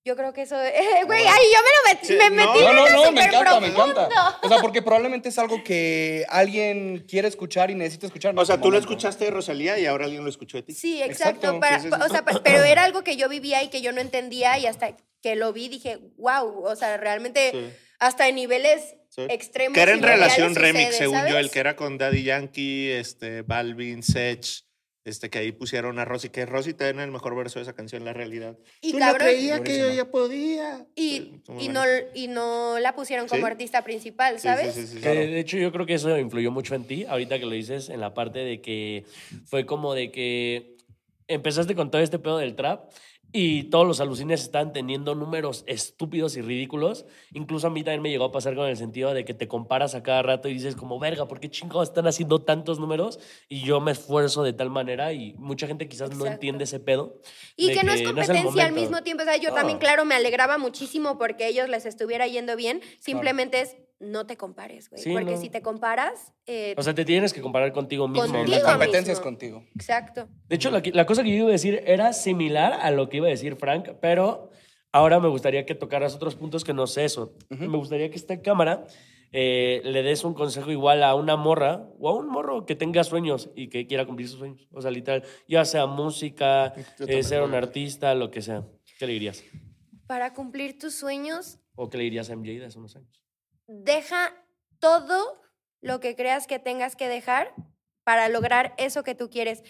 Yo creo que eso, güey, ay, yo me lo metí, Sí, me no. metí No, en no, no, me encanta, me encanta. O sea, porque probablemente es algo que alguien quiere escuchar y necesita escuchar. O sea, tú lo escuchaste de Rosalía y ahora alguien lo escuchó de ti. Sí, exacto. Exacto, para-. O sea, pero era algo que yo vivía y que yo no entendía y hasta que lo vi dije, wow, o sea, realmente Sí. hasta en niveles Sí. extremos. Que era en relación sucede, remix, según yo, el que era con Daddy Yankee, este, Balvin, Sech, este, que ahí pusieron a Rosy, que Rosy tiene el mejor verso de esa canción, la realidad. Y Tú cabrón- no creía que yo ya podía. Y, muy y, bueno. no, y no la pusieron como Sí. artista principal, Sí, sí, ¿sabes? sí, sí, sí. Que de hecho yo creo que eso influyó mucho en ti, ahorita que lo dices, en la parte de que fue como de que empezaste con todo este pedo del trap y todos los alucines están teniendo números estúpidos y ridículos. Incluso a mí también me llegó a pasar con el sentido de que te comparas a cada rato y dices como, verga, ¿por qué chingados están haciendo tantos números? Y yo me esfuerzo de tal manera y mucha gente quizás no entiende ese pedo. Y que no es competencia al mismo tiempo. O sea, yo también, claro, me alegraba muchísimo porque a ellos les estuviera yendo bien. Simplemente es no te compares, güey. Sí, porque no. si te comparas, eh, O sea, te tienes que comparar contigo mismo. Contigo La competencia es contigo. exacto. De hecho, la, cosa que yo iba a decir era similar a lo que iba a decir Frank, pero ahora me gustaría que tocaras otros puntos que no sé eso. Me gustaría que esta cámara eh, le des un consejo igual a una morra o a un morro que tenga sueños y que quiera cumplir sus sueños. O sea, literal, ya sea música, eh, ser un artista, lo que sea. ¿Qué le dirías? Para cumplir tus sueños, ¿O qué le dirías a MJ de hace unos años? Deja todo lo que creas que tengas que dejar para lograr eso que tú quieres.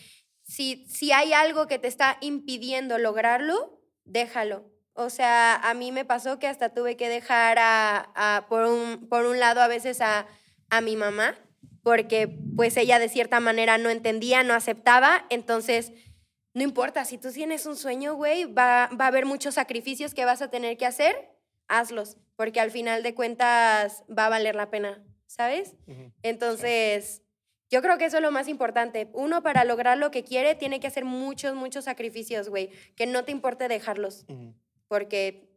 Si, si hay algo que te está impidiendo lograrlo, déjalo. O sea, a mí me pasó que hasta tuve que dejar a, a- por, un, por un lado a veces a, a mi mamá, porque pues ella de cierta manera no entendía, no aceptaba, entonces no importa, si tú tienes un sueño, güey, va, va a haber muchos sacrificios que vas a tener que hacer, hazlos, porque al final de cuentas va a valer la pena, ¿sabes? Entonces, yo creo que eso es lo más importante. Uno, para lograr lo que quiere, tiene que hacer muchos, muchos sacrificios, güey, que no te importe dejarlos, porque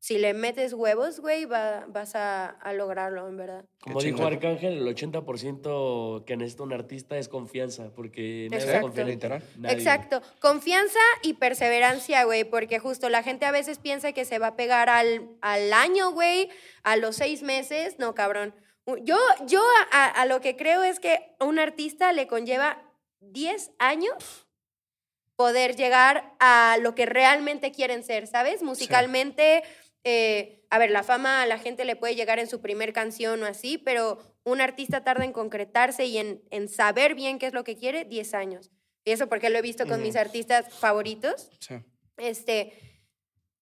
si le metes huevos, güey, va- vas a, a lograrlo, en verdad. Como dijo. Arcángel, el 80% que necesita un artista es confianza, porque nadie Exacto. ti. Literal. Nadie. Exacto. Confianza y perseverancia, güey, porque justo la gente a veces piensa que se va a pegar al, al año, güey, a los seis meses. No, cabrón. Yo, yo a, a lo que creo es que a un artista le conlleva 10 años poder llegar a lo que realmente quieren ser, ¿sabes? Musicalmente, eh, a ver, la fama a la gente le puede llegar en su primer canción o así, pero un artista tarda en concretarse y en, en saber bien qué es lo que quiere 10 años. Y eso porque lo he visto con mis artistas favoritos. Sí. Este,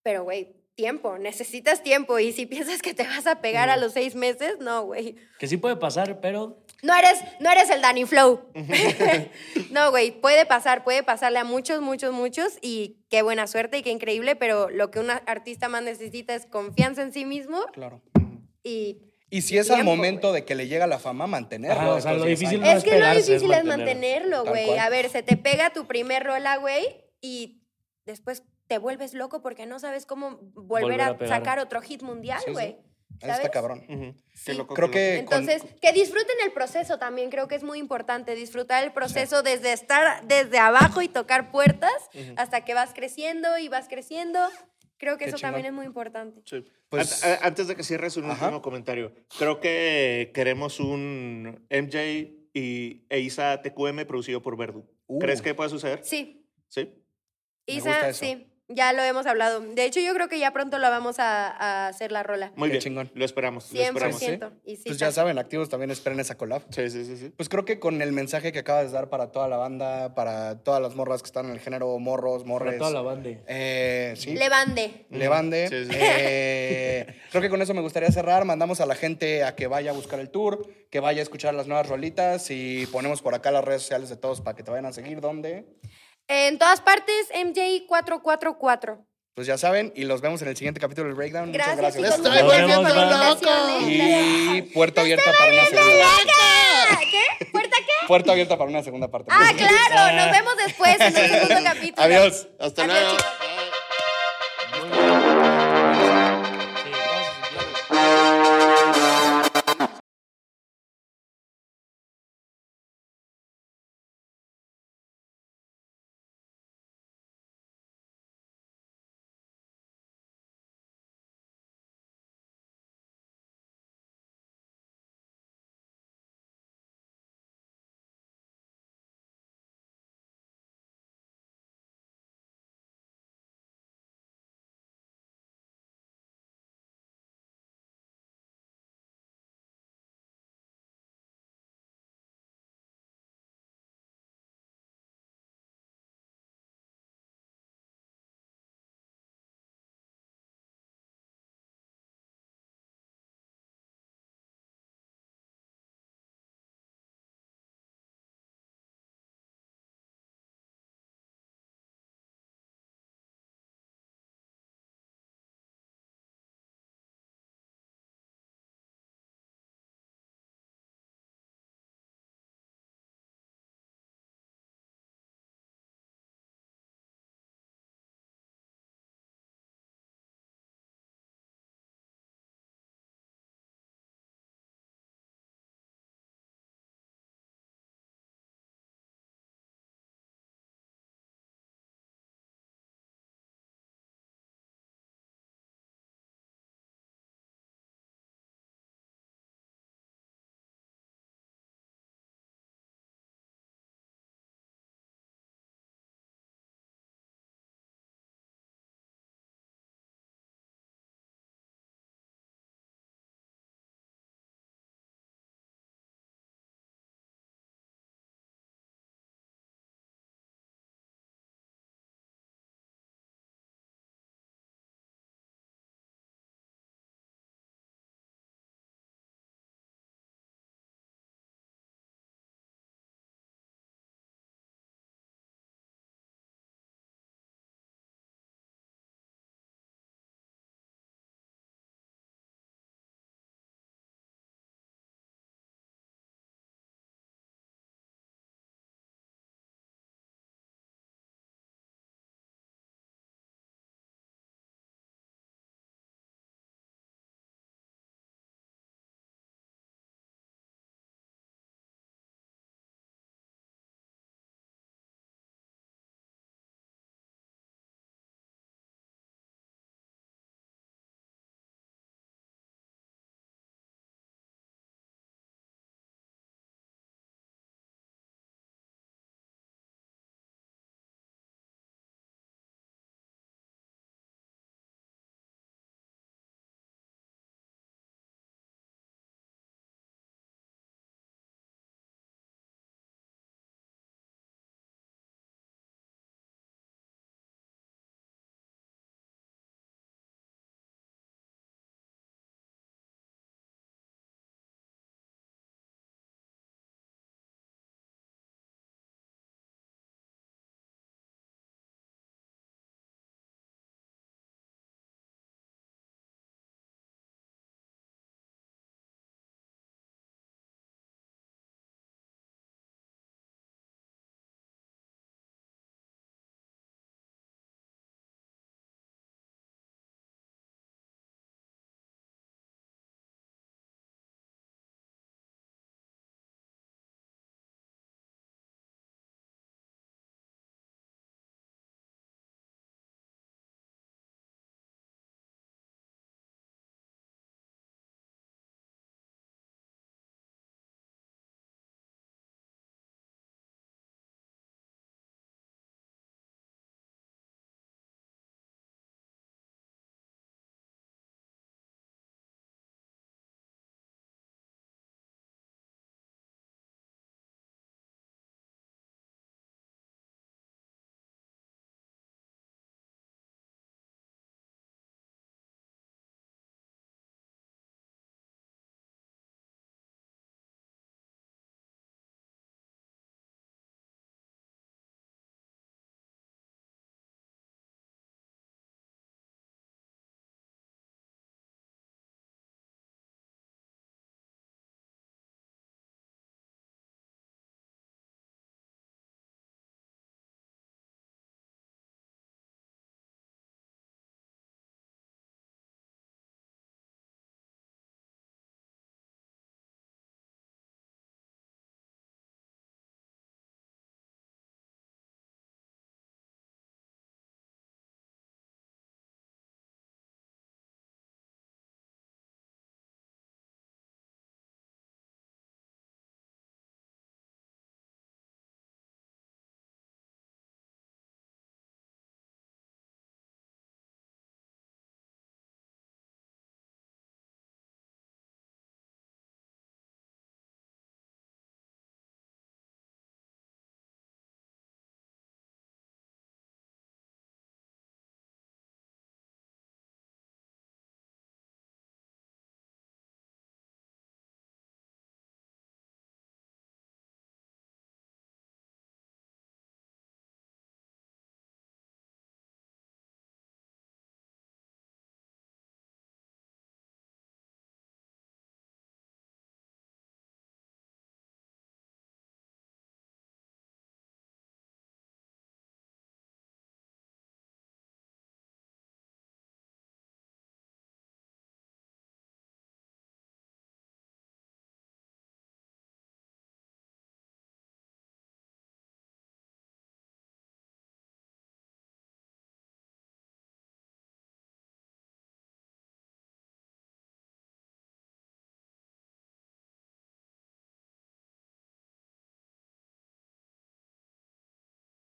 pero, güey, tiempo, necesitas tiempo. Y si piensas que te vas a pegar a los seis meses, no, güey. Que sí puede pasar, pero No eres, no eres el Danny Flow. no, güey, puede pasar, puede pasarle a muchos, muchos, muchos. Y qué buena suerte y qué increíble, pero lo que un artista más necesita es confianza en sí mismo Claro. y... Y si es al Tiempo, momento de que le llega la fama, mantenerlo. Ajá, o sea, estos lo 10 difícil años. no Es que lo es difícil es mantenerlo. güey. A ver, se te pega tu primer rola, güey, y después te vuelves loco porque no sabes cómo volver, Volver a sacar otro hit mundial, Sí, sí. güey. Eso está ¿sabes? cabrón. Sí. loco, Creo que con- Entonces, que disfruten el proceso también, creo que es muy importante, disfrutar el proceso desde estar desde abajo y tocar puertas hasta que vas creciendo y vas creciendo. Creo que Qué eso chingón. también es muy importante. Sí. Pues- Antes de que cierres un Ajá. último comentario, creo que queremos un MJ y e Isa TQM producido por Verdu. Uh. ¿Crees que puede suceder? Sí, Sí. Me Isa, gusta eso. sí, ya lo hemos hablado. De hecho, yo creo que ya pronto la vamos a, a hacer la rola. Muy Qué bien. chingón. Lo esperamos. Lo 100%. esperamos. Sí. Y sí, Pues ya saben, activos también esperen esa collab. Sí, sí, sí, sí. Pues creo que con el mensaje que acabas de dar para toda la banda, para todas las morras que están en el género morros, morres. para toda la banda. eh, sí. Levande. Levande. Sí, sí. Eh, creo que con eso me gustaría cerrar. Mandamos a la gente a que vaya a buscar el tour, que vaya a escuchar las nuevas rolitas y ponemos por acá las redes sociales de todos para que te vayan a seguir. ¿Dónde? En todas partes, MJ444. Pues ya saben, y los vemos en el siguiente capítulo del Breakdown. Gracias, Muchas gracias. banda. invitación, ¿eh? Y puerta abierta para una segunda. ¿Qué? ¿Puerta qué? Puerta abierta para una segunda parte. Ah, claro. Nos vemos después en el segundo capítulo. Adiós. Hasta Adiós, luego. chicos.